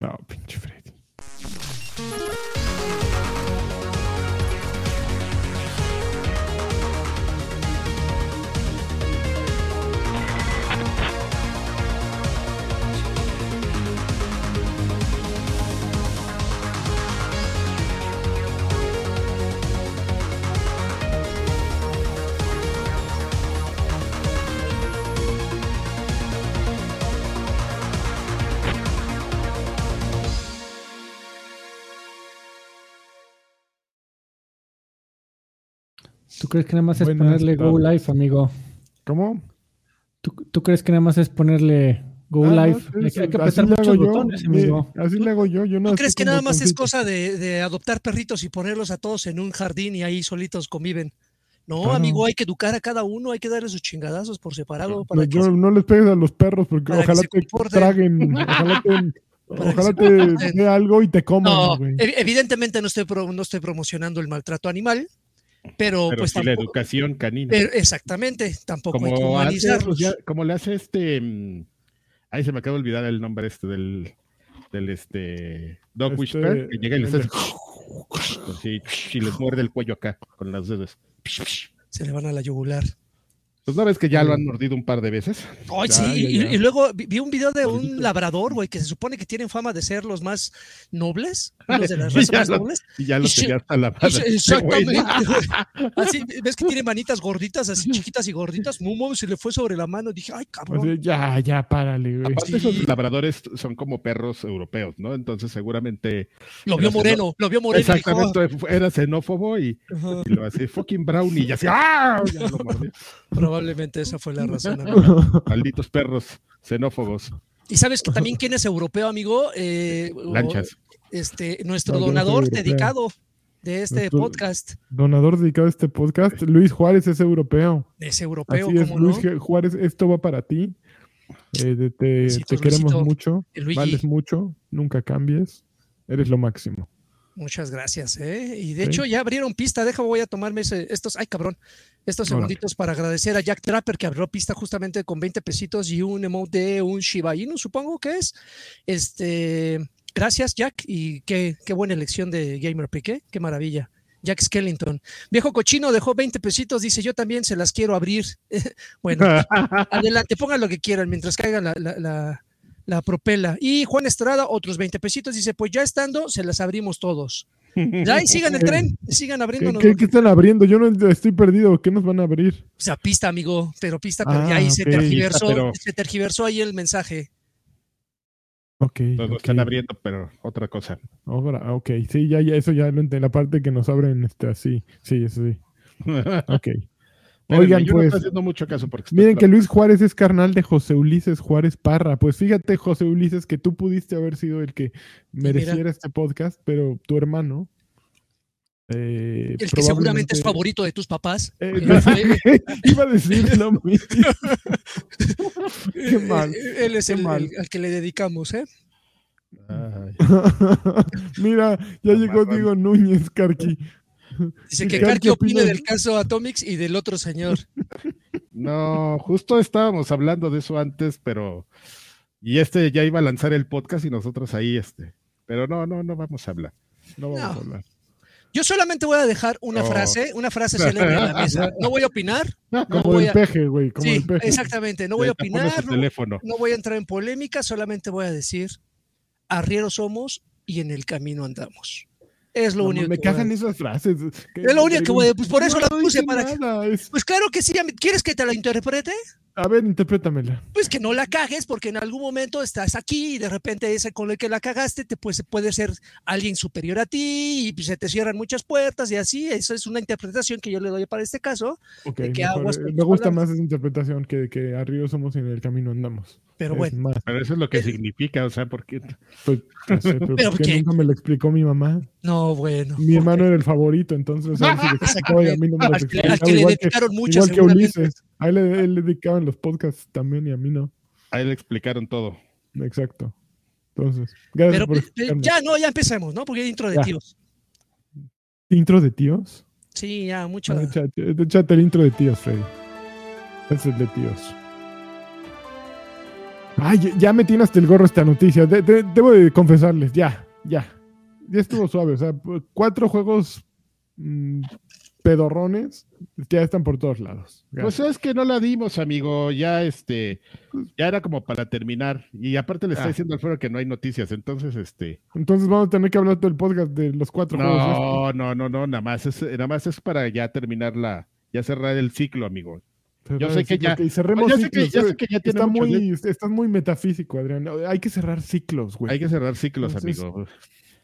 No, pinche Freddy. ¿Tú crees que nada más es Buenas ponerle Go. Live, amigo? ¿Cómo? ¿Tú, tú crees que nada más es ponerle Go Ah, Live? no, hay, es- que- hay que así apretar muchos yo, botones, sí, amigo. así le hago yo. yo no ¿No estoy crees que nada más es cosa de, de adoptar perritos y ponerlos a todos en un jardín y ahí solitos conviven? No, Claro. amigo, hay que educar a cada uno, hay que darle sus chingadazos por separado para No, que yo- se- no les pegues a los perros porque para que ojalá se te traguen, ojalá te, ojalá te dé algo y te coman, No, ev- evidentemente no estoy, pro- no estoy promocionando el maltrato animal, pero, Pero pues sí la tampoco- educación canina. pero exactamente, tampoco hay que como, hace, humanizarlos. pues, ya- como le hace este. mm, Ahí se me acaba de olvidar el nombre este del. Del este. Dog Este, Whisperer, que llega y les hace. así, y les muerde el cuello acá con las dedos. Se le van a la yugular. Pues no ves que ya lo han mordido un par de veces. Ay, Ya, sí, ya, y, ya. y luego vi, un video de un labrador, güey, que se supone que tienen fama de ser los más nobles, unos de las razas más lo- nobles. Y ya lo Y se- tenía hasta la madre. Exactamente. Güey. Así, ves que tiene manitas gorditas, así chiquitas y gorditas. Mames, se le fue sobre la mano. Dije, ay, cabrón. Así, ya, ya, párale, güey. Aparte, Sí. esos labradores son como perros europeos, ¿no? Entonces, seguramente. Lo vio moreno, lo vio moreno. dijo, Exactamente, era xenófobo y, lo hacía fucking brownie y así. ¡Ah! Ya lo mordió. Probablemente esa fue la razón. amigo. Malditos perros xenófobos. Y sabes que también quién es europeo, amigo. Eh, o- Lanchas. Este, nuestro No, donador europeo. dedicado de este Nuestro- podcast Donador dedicado a este podcast, Luis Juárez es europeo. es europeo, Así es, ¿cómo Luis no? Juárez, esto va para ti. Eh, te, queremos Luisito. mucho, Luigi. vales mucho, nunca cambies, eres lo máximo. Muchas gracias, ¿eh? Y de Sí. hecho ya abrieron pista, deja, voy a tomarme ese- estos, ay cabrón, estos segunditos para agradecer a Jack Trapper que abrió pista justamente con 20 pesitos y un emote de un Shiba Inu, supongo que es. Este, gracias Jack y qué, qué buena elección de Gamer Piqué, qué maravilla. Jack Skellington. Viejo cochino dejó 20 pesitos, dice yo también se las quiero abrir. bueno, adelante, pongan lo que quieran mientras caiga la, la- la- la propela. Y Juan Estrada, otros 20 pesitos, dice, pues ya estando, se las abrimos todos. Ya, y sigan el tren, sigan ¿Qué, abriéndonos. qué- qué están abriendo? Yo no estoy perdido. ¿Qué nos van a abrir? O sea, pista, amigo, pero pista, pero Ah, ya ahí se tergiversó, pero- se tergiversó ahí el mensaje. Ok. Todos ok. están abriendo, pero otra cosa. Ahora, ok, sí, ya, ya, eso ya lo entiendo. La parte que nos abren, este, así. Sí, eso sí. Ok. Espérenme, Oigan, yo no pues, estoy haciendo mucho caso porque estoy miren que Luis Juárez es carnal de José Ulises Juárez Parra. Pues fíjate, José Ulises, que tú pudiste haber sido el que mereciera este podcast, pero tu hermano. eh, El que seguramente es favorito de tus papás. Eh, Eh, Iba a decir lo mismo. Qué mal. eh, Él es el, mal. el- al que le dedicamos, ¿eh? Ay, Mira, ya llegó Amarrón. Diego Núñez, Carqui. Dice ¿Y que Karki qué opine opinas? del caso Atomics y del otro señor. No, justo estábamos hablando de eso antes, pero. Y este ya iba a lanzar el podcast y nosotros ahí, este. Pero no, no, no vamos a hablar. No vamos No. a hablar. Yo solamente voy a dejar una Oh. frase, una frase célebre en la mesa. No voy a opinar. No Como el a- peje, güey, como Sí, el peje. exactamente. No voy a opinar. No, teléfono. no voy a entrar en polémica. Solamente voy a decir: arrieros somos y en el camino andamos. Es lo No, único me cagan esas frases. Es lo único que voy a- pues por eso la puse para nada, es- Pues claro que sí. ¿Quieres que te la interprete? A ver, interprétamela. Pues que no la cagues porque en algún momento estás aquí y de repente ese con el que la cagaste te pues, puede ser alguien superior a ti y pues, se te cierran muchas puertas y así. Eso es una interpretación que yo le doy para este caso. Ok, ¿De qué mejor, aguas eh, me gusta palabras? más esa interpretación que, que arriba somos y en el camino andamos. Pero Es bueno, más, Pero eso es lo que significa, o sea, porque. pues, no sé, pero Pero ¿por qué ¿qué? nunca me lo explicó mi mamá? no, bueno. Mi hermano era el favorito, entonces a él sí le explicó y a mí no me lo explicó. al que le Igual que, dedicaron mucho, igual que. Ulises. A él le, él le dedicaban los podcasts también y a mí no. A él le explicaron todo. Exacto. Entonces, gracias Pero por eh, explicarme. ya, no, ya empecemos, ¿no? Porque hay intro de Ya. tíos. ¿Intro de tíos? Sí, ya, mucho. Ah, échate, échate el intro de tíos, Freddy. Es el de tíos. Ay, ya me tiene hasta el gorro esta noticia. De- de- debo de confesarles, ya, ya. Ya estuvo suave. O sea, cuatro juegos mm, pedorrones ya están por todos lados. Pues es que no la dimos, amigo. Ya este, ya era como para terminar. Y aparte le está Ah. diciendo al fuero que no hay noticias. Entonces, este. Entonces vamos a tener que hablar todo el podcast de los cuatro juegos. No, no, no, no, nada más es, nada más es para ya terminar la, ya cerrar el ciclo, amigo. Yo sé que ya- cerremos ya sé que, ya sé que ya tiene Está muy, estás muy metafísico, Adrián. Hay que cerrar ciclos, güey. Hay que cerrar ciclos, Entonces, amigo.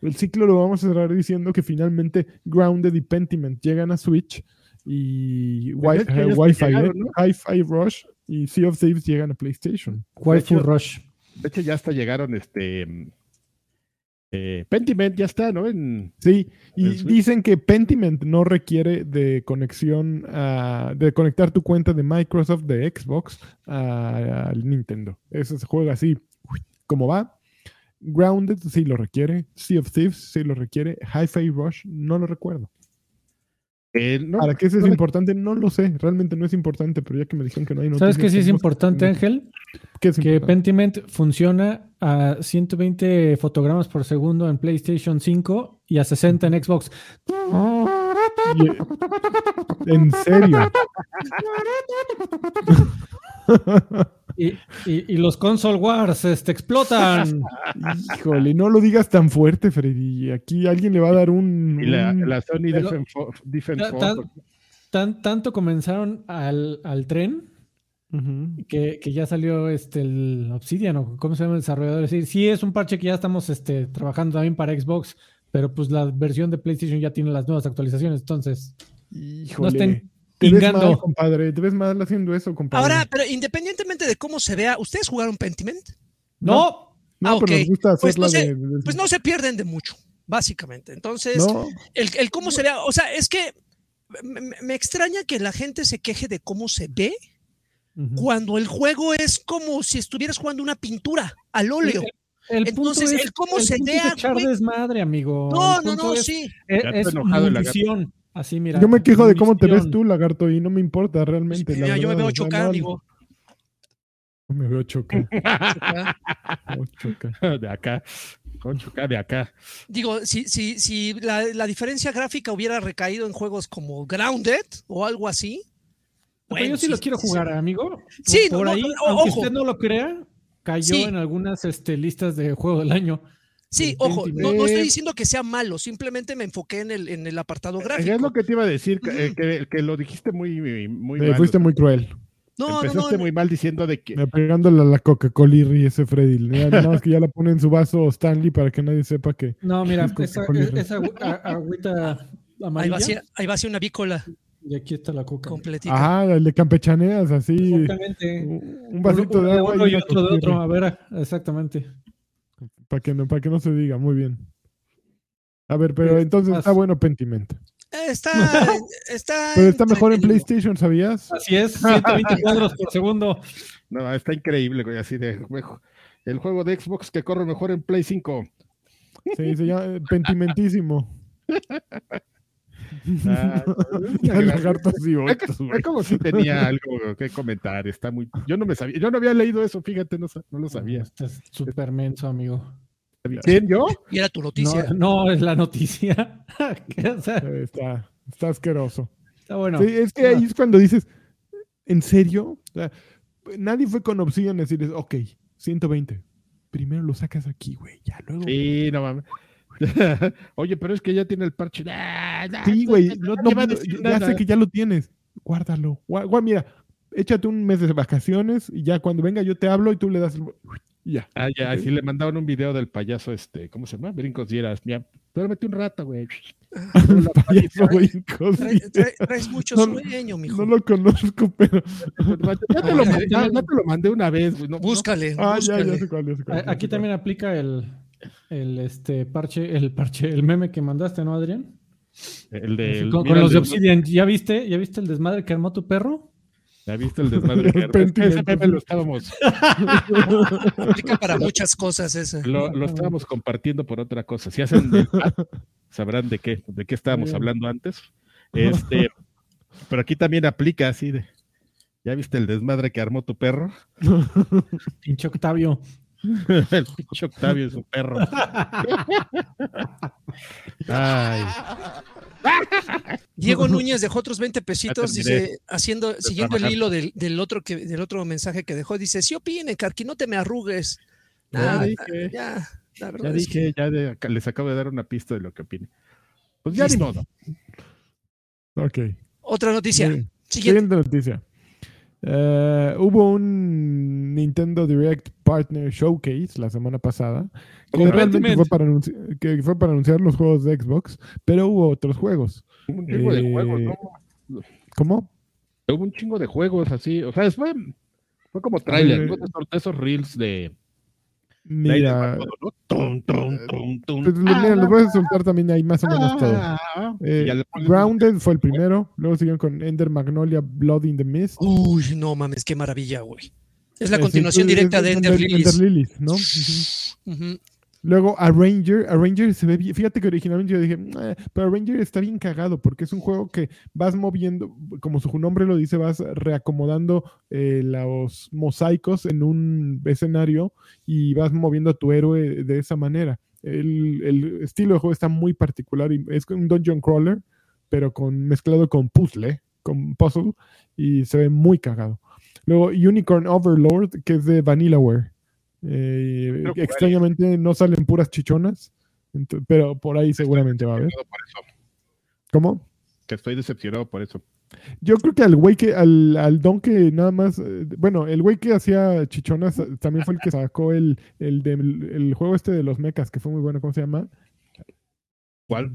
El ciclo lo vamos a cerrar diciendo que finalmente Grounded y Pentiment llegan a Switch y Pues Wi- hasta Wi-Fi, llegaron, ¿eh? ¿no? Hi-Fi Rush y Sea of Thieves llegan a PlayStation. Hecho- Rush. De hecho, ya hasta llegaron este. Eh, Pentiment ya está, ¿no? En, Sí, y dicen que Pentiment no requiere de conexión, a- de conectar tu cuenta de Microsoft, de Xbox, al Nintendo. Eso se juega así, como va. Grounded sí lo requiere, Sea of Thieves sí lo requiere, Hi-Fi Rush no lo recuerdo. Eh, no, ¿Para qué eso es no importante? No lo sé, realmente no es importante, pero ya que me dijeron que no hay ¿Sabes qué sí es importante, Ángel? ¿Qué es Que? Pentiment funciona a 120 fotogramas por segundo en PlayStation 5 y a 60 en Xbox. Y- eh, En serio. Y, y- y los console wars este, explotan. Híjole, no lo digas tan fuerte, Freddy. Aquí alguien le va a dar un. Y la, un- la Sony Pero- Defense, tan, tan- tanto comenzaron al, al tren que, que ya salió este el Obsidian o cómo se llama el desarrollador. Es decir, sí es un parche que ya estamos este, trabajando también para Xbox, pero pues la versión de PlayStation ya tiene las nuevas actualizaciones. Entonces, Híjole. no estén Te ves mal, compadre. Te ves mal haciendo eso, compadre. Ahora, pero independientemente de cómo se vea, ¿ustedes jugaron Pentiment? no, no, ah, pero nos gusta Pues hacerla no sé, de- de- Pues no se pierden de mucho, básicamente. Entonces, No, el, el cómo se vea, o sea, es que me, extraña que la gente se queje de cómo se ve cuando el juego es como si estuvieras jugando una pintura al óleo. El Entonces, punto es- el cómo el se punto es vea, echar güey. desmadre, amigo. No, no, no, es- sí. Es, está es enojado el lagarto. munición. Así, mira. yo me quejo de cómo te ves tú, lagarto, y no me importa realmente. la Mira, yo me veo chocar, no, amigo. no me veo chocar. chocar. chocar. de acá. Acá, de acá. Digo, si, si, si la, la diferencia gráfica hubiera recaído en juegos como Grounded o algo así. Bueno, yo sí, lo quiero sí. jugar, amigo. Sí, no, por no, ahí, no, aunque ojo. usted no lo crea, cayó Sí. en algunas este, listas de juego del año. Sí, el ojo, no, no estoy Eh, diciendo que sea malo, simplemente me enfoqué en el, en el apartado Es gráfico. lo que te iba a decir, que, eh, que, que lo dijiste muy, muy Eh, mal. fuiste muy cruel. No, no, Empezaste no, muy mal diciendo de que Me pegándole a la Coca-Cola y ese Freddy. Ya, Nada más que ya la pone en su vaso Stanley para que nadie sepa que. No, mira, Con- esa, esa agüita ahí va, a amarilla. ser, ahí va a ser una vícola Y aquí está la coca. completita. Ajá, le campechaneas así. Exactamente. Un un vasito Uno de agua uno y y otro de otro. A ver, exactamente. Para que, no, para que no se diga, muy bien. A ver, pero Sí, entonces más. está bueno Pentiment. Eh, Está, está, Pero está mejor en. PlayStation, ¿sabías? Así es, 120 cuadros por segundo. no, está increíble, güey, así de el juego de Xbox que corre mejor en Play 5. Sí, se llama Pentimentísimo. Ah, güey. como si tenía algo que comentar, está muy yo no me sabía, yo no había leído eso, fíjate, no, no lo sabía. Este es súper menso, amigo. ¿Quién yo? Y era tu No, noticia. no es la noticia. Está, está asqueroso. está bueno. Sí, es que ahí es cuando dices, ¿en serio? O sea, nadie fue con Obsidian a decirles, ok, 120. Primero lo sacas aquí, güey. Ya luego. Sí, no mames. Oye, pero es que ya tiene el parche. Sí, güey. no No, te no, va a no, decir ya nada. sé que ya lo tienes. Guárdalo. Gua- gua- mira, échate un mes de vacaciones y ya cuando venga yo te hablo y tú le das. el- Ya. Ah, ya, sí le mandaban un video del payaso este, ¿cómo se llama? Brincos dieras. Mira, duérmete un rato, güey. Payaso brincos, Trae- sí. trae- traes mucho No, sueño, mijo. No lo conozco, pero. Ya te lo mandé, ya te lo mandé una vez, güey. No, no, Búscale, Ah, ya, búscale. ya sé cuál, ya sé cuál, ya A- sé Aquí también aplica el, el este parche, el parche, el meme que mandaste, ¿no, Adrián? el de. el- con mira, con los de- Obsidian. ¿Ya viste? ¿Ya viste el desmadre que armó tu perro? ¿Ya viste el desmadre? que que Ese meme lo estábamos, Aplica para muchas cosas ese. lo, lo estábamos compartiendo por otra cosa. Si hacen el chat, sabrán de qué, de qué estábamos hablando antes. Este, pero aquí también aplica así de. ¿Ya viste el desmadre que armó tu perro? Pinche Octavio. El pinche Octavio es un perro. Ay, Diego Núñez dejó otros 20 pesitos, dice, haciendo, siguiendo el hilo del, del otro que, del otro mensaje que dejó, dice, sí opine, Carqui, no te me arrugues. Ya dije. ya, la verdad ya es que- dije, ya de- les acabo de dar una pista de lo que opine. Pues ya ni modo. Ok. Otra noticia. Siguiente noticia. Eh, hubo un Nintendo Direct Partner Showcase la semana pasada que realmente fue para, anunci- que fue para anunciar los juegos de Xbox, pero hubo otros juegos. Un chingo de Eh, juegos, ¿no? ¿Cómo? Hubo un chingo de juegos así. O sea, fue, fue como trailer, esos reels de. Mira, lo- voy a soltar también ahí más o menos todo. Ah, Eh, Grounded fue el primero, luego siguieron con Ender Magnolia Blood in the Mist. Uy, no mames, qué maravilla, güey. Es la Eh, continuación directa de Ender Lilies. Lilies, ¿no? Ujú. Ujú. Luego Arranger, Arranger se ve bien, fíjate que originalmente yo dije, "Eh", pero Arranger está bien cagado porque es un juego que vas moviendo, como su nombre lo dice, vas reacomodando eh, los mosaicos en un escenario y vas moviendo a tu héroe de esa manera. El, el estilo de juego está muy particular y es un dungeon crawler, pero con mezclado con puzzle, con puzzle y se ve muy cagado. Luego Unicorn Overlord, que es de Vanillaware. Eh, extrañamente no salen puras chichonas, pero por ahí seguramente va a haber. ¿Cómo? que estoy decepcionado por eso. Yo creo que al güey que, al, al don que nada más, eh, bueno, el güey que hacía chichonas también fue el que sacó el, el, del- el juego este de los mechas, que fue muy bueno, ¿cómo se llama? ¿Cuál?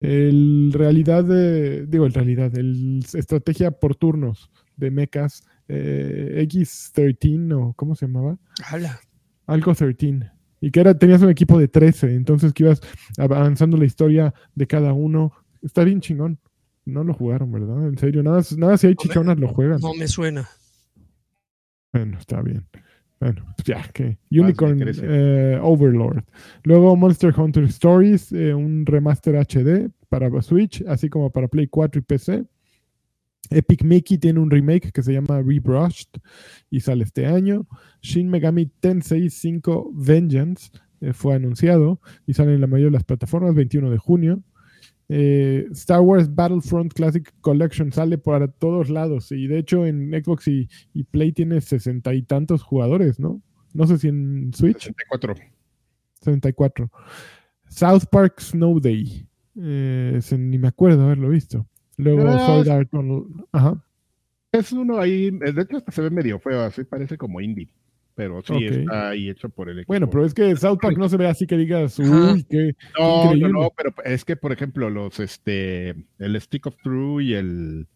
El realidad de, digo, el realidad, el estrategia por turnos de mechas, eh, X13 o ¿cómo se llamaba? Ala. Algo 13. Y que era, tenías un equipo de 13, entonces que ibas avanzando la historia de cada uno. Está bien chingón. No lo jugaron, ¿verdad? En serio, nada, nada si hay chichonas lo juegan. No me suena. Bueno, está bien. Bueno, pues ya, que Unicorn eh, Overlord. Luego Monster Hunter Stories, eh, un remaster HD para Switch, así como para Play 4 y PC. Epic Mickey tiene un remake que se llama Rebrushed y sale este año. Shin Megami Tensei 5 Vengeance eh, fue anunciado y sale en la mayoría de las plataformas 21 de junio. Eh, Star Wars Battlefront Classic Collection sale para todos lados y de hecho en Xbox y, y Play tiene sesenta y tantos jugadores, ¿no? No sé si en Switch, 64. 64. South Park Snow Day. Eh, ni me acuerdo haberlo visto. Luego Ah, sí. Art Online- Ajá. Es uno ahí, de hecho hasta se ve medio feo, así parece como indie. Pero sí Ok. está ahí hecho por el equipo. Bueno, pero es que South Park no se ve así que digas, uy, qué. no, no, increíble. no, pero es que por ejemplo los este el Stick of True y el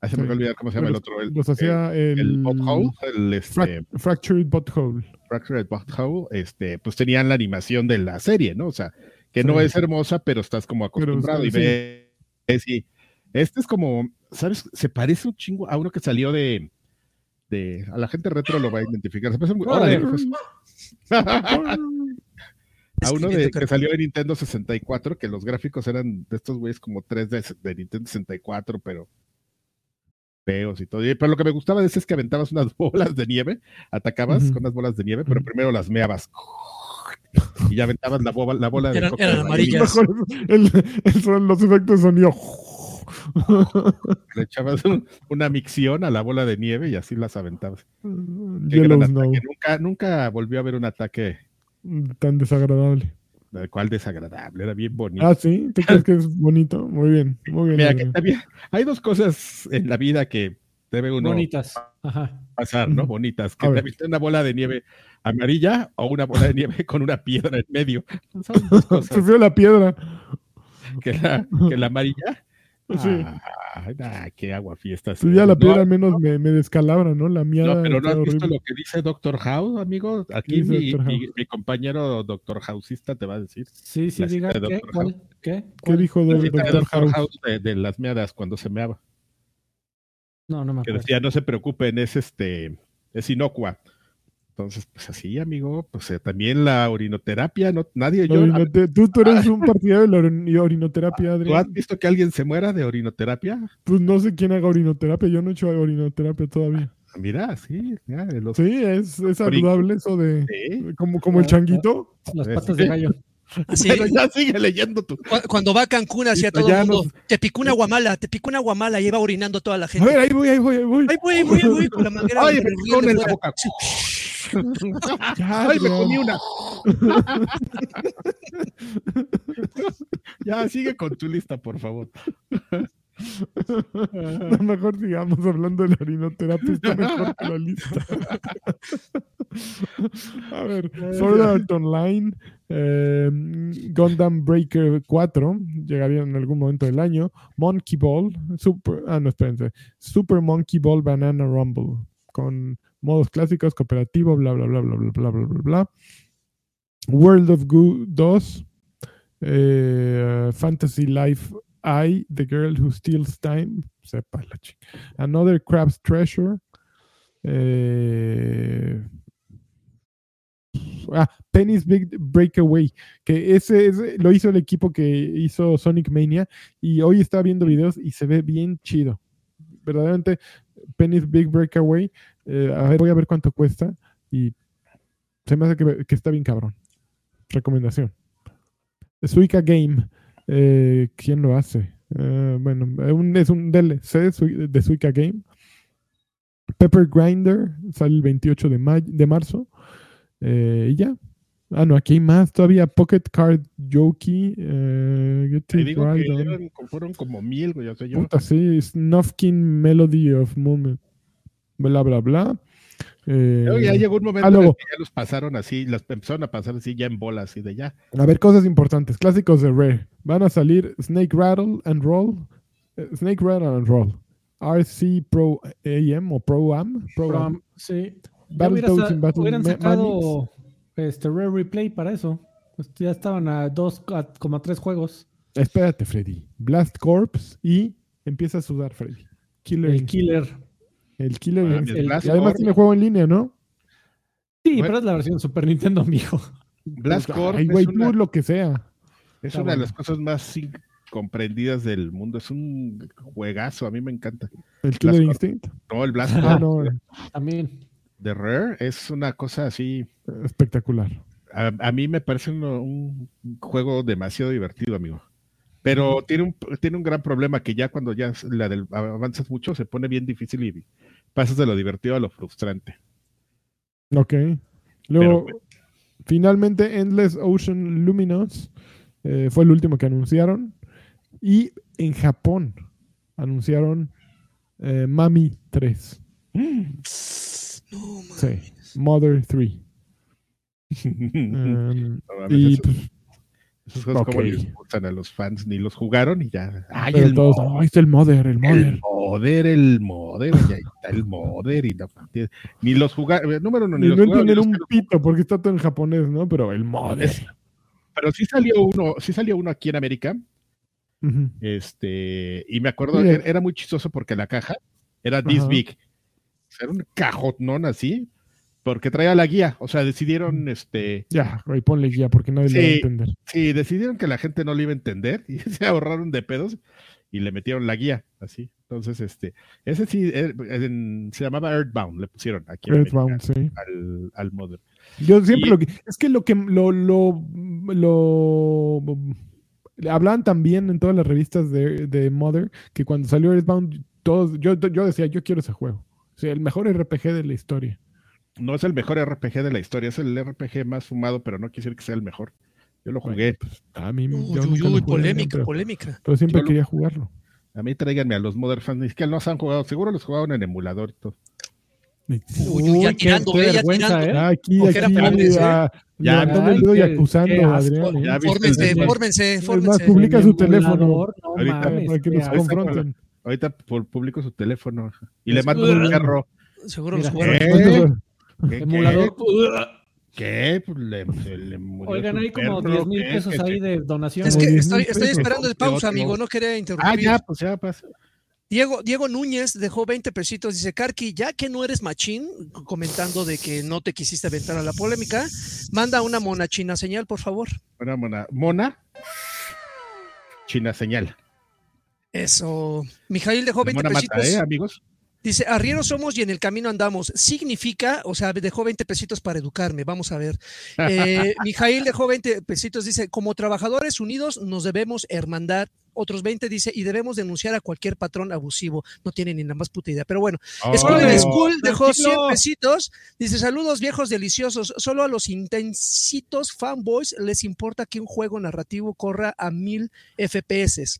ah, se me Sí. va a olvidar cómo se llama el otro, el, los hacía el, el Butthole, el este, Frac- Fractured Butthole. Fractured Butthole, este, pues tenían la animación de la serie, ¿no? O sea, que no Sí. es hermosa, pero estás como acostumbrado y sí. ves, y este es como, ¿sabes? Se parece un chingo a uno que salió de, de, a la gente retro lo va a identificar, se parece muy, órale, pues. a uno de, que salió de Nintendo 64, que los gráficos eran de estos güeyes como 3 de, de Nintendo 64, pero feos y todo. Pero lo que me gustaba de ese es que aventabas unas bolas de nieve, atacabas con unas bolas de nieve, pero primero las meabas. Y ya aventabas la, boba- la bola de Eran- eran amarillas. el- el- los efectos de sonido. Le echabas un- una micción a la bola de nieve y así las aventabas. Ataque. Nunca, nunca volvió a haber un ataque Tan desagradable. cual desagradable, era bien bonito. Ah, sí. ¿Tú crees que es bonito? Muy bien. Muy bien. Mira, que también hay dos cosas en la vida que debe uno Bonitas. Ajá. pasar, ¿no? Bonitas. Que viste una bola de nieve amarilla o una bola de nieve con una piedra en medio. Son dos cosas. Prefiero la piedra. Que la, que la amarilla. Sí. Ah, nah, qué agua fiestas. Pues ya la No, piedra al menos me, me descalabra, ¿no? La miada. No, pero no has visto horrible. lo que dice Doctor House, amigo. Aquí mi, compañero Doctor Houseista te va a decir. Sí, sí, diga. ¿Qué? Doctor ¿Cuál? ¿Qué? ¿Qué ¿Cuál? dijo La de. Doctor House? House de, de las meadas cuando se meaba. No, no me Que acuerdo. decía, no se preocupen, es este, es inocua. Entonces, pues así, amigo, pues eh, también la orinoterapia, no, nadie, yo, Orinote- tú, tú eres un partidario de la orin- orinoterapia, ¿tú has Adrián. visto que alguien se muera de orinoterapia? Pues no sé quién haga orinoterapia, yo no he hecho orinoterapia todavía. Mira, sí, ya, de los- Sí, es, es saludable eso de... Sí. Como, como el changuito. Las Sí. patas de gallo. Así, Pero ya sigue leyendo tu. cu- cuando va a Cancún, hacia todo el mundo, nos- te picó una guamala, te picó una guamala y va orinando toda la A gente. ver, ahí voy, ahí voy, ahí voy. Ay, voy, voy, voy, con la manguera. Ay, me picó en la boca. Ya, Ay, me comí una. ya, sigue con tu lista, por favor. Lo mejor sigamos hablando de la orinoterapia, está mejor que la lista. A ver, Sword Art Online, eh, Gundam Breaker 4, llegaría en algún momento del año, Monkey Ball, Super, ah, no, espérense, Super Monkey Ball Banana Rumble, con modos clásicos, cooperativo, bla, bla, bla, bla, bla, bla, bla, bla, bla. World of Goo 2, eh, Fantasy Life I, The Girl Who Steals Time, sepa la chica. Another Crab's Treasure. eh, ah, Penny's Big Breakaway, que ese, ese lo hizo el equipo que hizo Sonic Mania y hoy estaba viendo videos y se ve bien chido. Verdaderamente, Penny's Big Breakaway, eh, a ver, voy a ver cuánto cuesta y se me hace que, está bien cabrón. Recomendación. Suica Game. Eh, ¿Quién lo hace? Eh, bueno, es un DLC de Sui- de Suica Game. Pepper Grinder sale el 28 de, may- de marzo. Y ya. Ah, no, aquí hay más todavía. Pocket Card Jokey. Eh, Te digo que Right On. eran- fueron como mil, güey. O sea, yo. Puta, sí. Snufkin Melody of Moment. Bla, bla, bla. Eh, Luego ya llegó un momento ah, en el que ya los pasaron así, las empezaron a pasar así ya en bolas, así de ya. A ver, cosas importantes. Clásicos de Rare. Van a salir Snake Rattle and Roll. eh, Snake Rattle and Roll. RC Pro AM o Pro AM. Pro Am. sí. Battletoads in Battle hubieran sacado este Rare Replay para eso. Pues ya estaban a dos, a como a tres juegos. Espérate, Freddy. Blast Corps y empieza a sudar, Freddy. Killer. El. Killer. El Killer. Ah, Instinct. el- Blast y además Corps. tiene juego en línea, ¿no? Sí, Bueno. pero es la versión Super Nintendo, amigo. Blast Pues, Corp Ay, es güey, una- tú lo que sea. Es Está una de las cosas más incomprendidas del mundo. Es un juegazo, a mí me encanta. El Killer. Instinct. No, el Blast Ah, Corp no. También. De Rare es una cosa así. Espectacular. A, a mí me parece un, un juego demasiado divertido, amigo. Pero tiene un, tiene un gran problema que ya cuando ya la del, avanzas mucho se pone bien difícil y pasas de lo divertido a lo frustrante. Ok. Luego, Pero, finalmente, Endless Ocean Luminous eh, fue el último que anunciaron. Y en Japón anunciaron eh, Mami 3. No, man. Sí. Mother 3. No Um, mames, y eso- pues, esos juegos como ok. les gustan a los fans, ni los jugaron y ya. ¡Ay, pero el todos, mo- "Ay, es el Mother, el el Mother. el moder, y ahí está el moder, y no, ni los jugaron, número uno, ni Y los no jugaron, ni entienden un pito porque está todo en japonés, ¿no? Pero el Mother. Es- Pero sí salió uno, sí salió uno aquí en América, Ujú. este, y me acuerdo, Mira. era, era muy chistoso porque la caja era this big. Era un cajonón así, porque traía la guía, o sea, decidieron, este, Ya, güey, ponle guía porque nadie le va a Sí. entender. sí, decidieron que la gente no le iba a entender y se ahorraron de pedos y le metieron la guía, así. Entonces, este, ese sí, eh, en- se llamaba Earthbound, le pusieron aquí América Earthbound, sí. al, al Mother. Yo siempre Y- lo que. Es que lo que lo, lo, lo hablaban también en todas las revistas de, de Mother que cuando salió Earthbound, todos, yo, yo decía, yo quiero ese juego. Sea, el mejor RPG de la historia. No es el mejor RPG de la historia, es el RPG más fumado, pero no quiere decir que sea el mejor. Yo lo jugué. A mí, Uy, yo uy, lo uy, jugué, polémica, pero, polémica. pero siempre Yo lo- quería jugarlo. A mí tráiganme a los Modern fans, ni siquiera los han jugado, seguro los jugaban en emulador y todo. Uy, uy, ya qué- tirando, qué eh, ya tirando. ¿eh? Ah, aquí, Ojera aquí, Fernández, ¿eh? ah, Ya, dedo y acusando a. Adrián. ¿eh? Ya Fórmense, fórmense, fórmense. publica su El teléfono. No Ahorita, mames, para que nos confronten. Ahorita por publico su teléfono y le mando un perro. Seguro los jugaron. ¿Eh? ¿Qué, Emulador. ¿Qué? Pues le, le Oigan, hay como perro, 10 mil pesos ahí de donación. Es que 10 estoy, esperando el pausa, amigo, no quería Ah, interrumpir. ya, pues ya, pues. Diego, Diego Núñez dejó 20 pesitos. Dice, Karki, ya que no eres machín, comentando de que no te quisiste aventar a la polémica, manda una mona china señal, por favor. Una mona. Mona. China señal. Eso. Mijail dejó 20 Mona pesitos. mata, ¿eh, amigos? Dice, arrieros somos y en el camino andamos. Significa, o sea, dejó 20 pesitos para educarme. Vamos a ver. Eh, Mijail dejó 20 pesitos. Dice, como trabajadores unidos nos debemos hermandad. Otros 20 dice, y debemos denunciar a cualquier patrón abusivo. No tiene ni la más puta idea. Pero bueno, School Oh. in School dejó 100 tranquilo. pesitos. Dice, saludos viejos deliciosos. Solo a los intensitos fanboys les importa que un juego narrativo corra a mil FPS.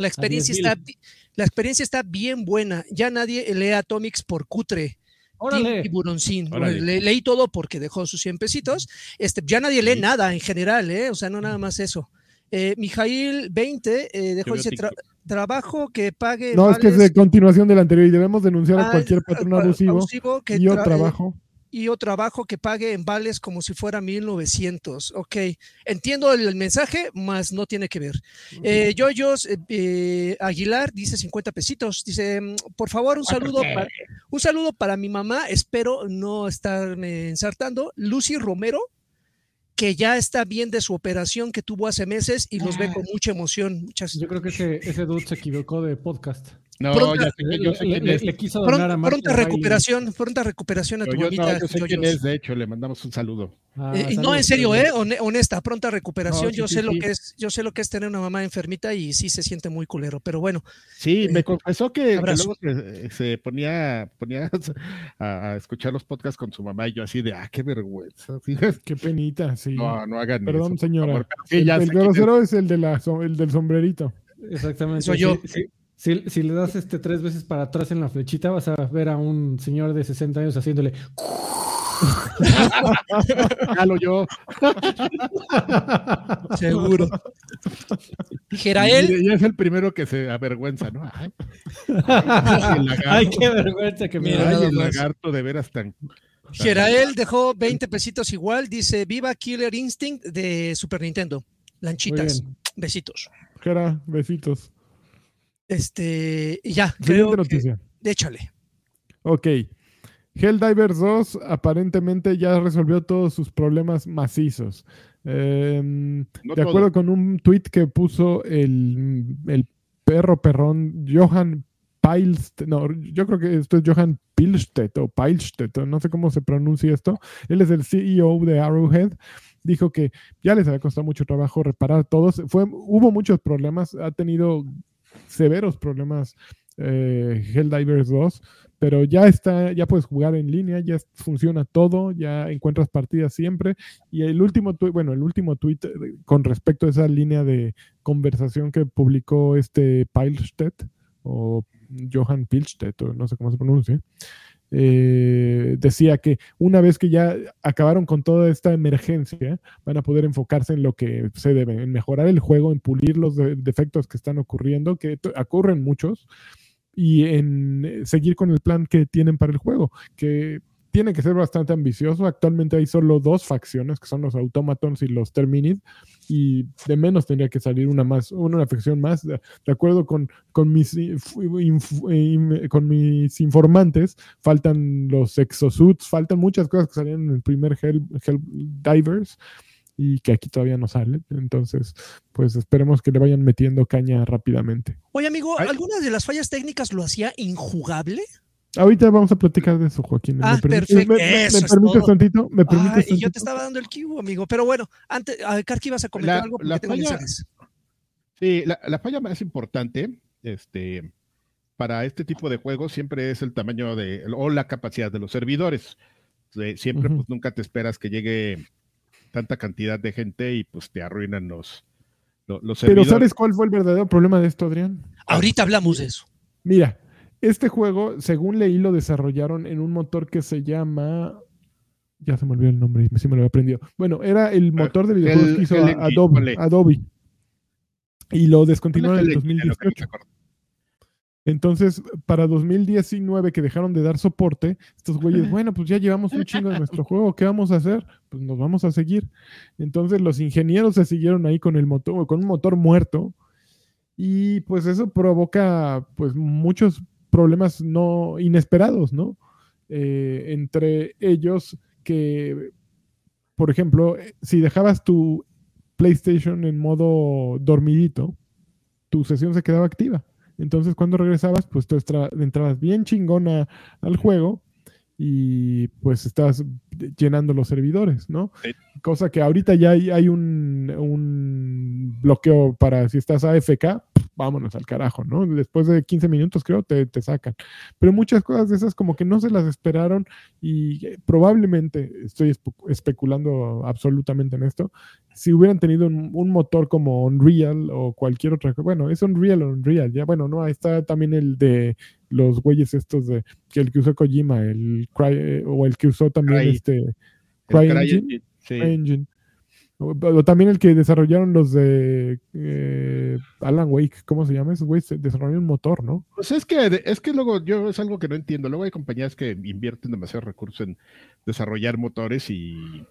La experiencia, 10,000. está, la experiencia está bien buena. Ya nadie lee Atomics por cutre. Órale. Tiburoncín. Órale. Le- leí todo porque dejó sus 100 pesitos. Este, ya nadie lee nada en general, ¿eh? O sea, no nada más eso. Eh, Mijail 20 eh, dejó Yo tra- trabajo que pague. No, es que es de continuación del anterior y debemos denunciar Ah, a cualquier patrón abusivo que y o tra- trabajo. Y o trabajo que pague en vales como si fuera 1900. Ok, entiendo el, el mensaje, más no tiene que ver. Eh, Yoyos eh, Aguilar dice 50 pesitos. Dice, mm, por favor, un saludo, para, un saludo para mi mamá. Espero no estarme ensartando. Lucy Romero, que ya está bien de su operación que tuvo hace meses y los ve con mucha emoción. Muchas Yo creo que ese, ese dude se equivocó de podcast. No, Pronta- ya sé, que- yo sé Le, quién le- es. le quiso donar a pronta, Marta pronta Riley. recuperación, pronta recuperación a tu Yo, yo- mamita. no, yo sé quién Yoyos. es, de hecho, le mandamos un saludo. Ah, Eh, y no, en serio, saludos. ¿eh? Hone- honesta, pronta recuperación. No, sí, yo sí, sé lo sí. que es, yo sé lo que es tener una mamá enfermita y sí se siente muy culero. Pero bueno, Sí, Eh, me confesó que, luego se, se ponía, ponía a, a escuchar los podcasts con su mamá y yo así de, ah, qué vergüenza. Sí, Qué penita, sí. No, no hagan Perdón, eso, señora. favor. Sí, el el grosero es el, de la, el del sombrerito. Exactamente. Soy yo. Si, si- le das este tres veces para atrás en la flechita, vas a ver a un señor de 60 años haciéndole. Jalo yo. seguro. Y Gerael, ya es el primero que se avergüenza, ¿no? Ay. Ay, qué vergüenza que me Mira, Ay, el lagarto de veras tan. Gerael dejó 20 pesitos igual. Dice, viva Killer Instinct de Super Nintendo. Lanchitas. Besitos. Jera, besitos. Este, y ya, Siguiente creo que, noticia. échale. Ok. Helldivers 2 aparentemente ya resolvió todos sus problemas macizos. Em, No de todo. acuerdo con un tweet que puso el, el perro perrón Johan Pilstedt, no, yo creo que esto es Johan Pilstedt o Pilstedt, no sé cómo se pronuncia esto. Él es el CEO de Arrowhead. Dijo que ya les había costado mucho trabajo reparar todos. Fue, hubo muchos problemas, ha tenido severos problemas eh, Helldivers 2, pero ya está, ya puedes jugar en línea, ya funciona todo, ya encuentras partidas siempre. Y el último tweet, bueno, el último tweet eh, con respecto a esa línea de conversación que publicó este Pilstedt o Johan Pilstedt, o no sé cómo se pronuncia, eh, decía que una vez que ya acabaron con toda esta emergencia, van a poder enfocarse en lo que se debe, en mejorar el juego, en pulir los de- defectos que están ocurriendo, que ocurren muchos, y en eh, seguir con el plan que tienen para el juego, que tiene que ser bastante ambicioso. Actualmente hay solo dos facciones, que son los automatons y los terminid, y de menos tendría que salir una más, una facción más. De, acuerdo con, con, mis, con mis informantes, faltan los exosuits, faltan muchas cosas que salieron en el primer Hell, Divers y que aquí todavía no salen. Entonces, pues esperemos que le vayan metiendo caña rápidamente. Oye, amigo. ¿algunas de las fallas técnicas lo hacía injugable? Ahorita vamos a platicar de eso, Joaquín. Ah, ¿Me permites, perfecto. me- me- Eso me es permites tantito? ¿Me permites Ay, yo te estaba dando el kibo, amigo. Pero bueno, antes, a ver, Karki, vas a comentar La- algo la falla-. Sí, la, la falla más importante este, para este tipo de juegos siempre es el tamaño de, o la capacidad de los servidores. Eh, siempre, pues nunca te esperas que llegue tanta cantidad de gente y pues te arruinan los, lo- los, Pero servidores. ¿sabes cuál fue el verdadero problema de esto, Adrián? Ahorita hablamos de eso. Mira, este juego, según leí, lo desarrollaron en un motor que se llama. Ya se me olvidó el nombre, sí me lo había aprendido. Bueno, era el motor de videojuegos Hell- que hizo Adobe. Adobe. Y lo descontinuaron en el el ingeniero, que no 2018. se acuerda. Entonces, para 2019, que dejaron de dar soporte, estos güeyes, bueno, pues ya llevamos un chingo de nuestro juego, ¿qué vamos a hacer? Pues nos vamos a seguir. Entonces, los ingenieros se siguieron ahí con el motor, con un motor muerto. Y pues eso provoca pues muchos problemas no inesperados, ¿no? Eh, entre ellos que, por ejemplo, si dejabas tu PlayStation en modo dormidito, tu sesión se quedaba activa. Entonces cuando regresabas, pues tú entrabas bien chingona al juego y pues estás llenando los servidores, ¿no? Cosa que ahorita ya hay, un, un, bloqueo para si estás AFK, vámonos al carajo, ¿no? Después de 15 minutos creo te, te sacan. Pero muchas cosas de esas como que no se las esperaron y eh, probablemente, estoy especulando absolutamente en esto, si hubieran tenido un, motor como Unreal o cualquier otra cosa, bueno, es Unreal o Unreal, ya bueno, no, ahí está también el de los güeyes estos de que el que usó Kojima, el Cry, eh, o el que usó también este Cry, Engine, O, también el que desarrollaron los de eh, Alan Wake, ¿cómo se llama? Esos güeyes desarrollaron un motor, ¿no? Pues es que, es que luego yo es algo que no entiendo. Luego hay compañías que invierten demasiados recursos en desarrollar motores y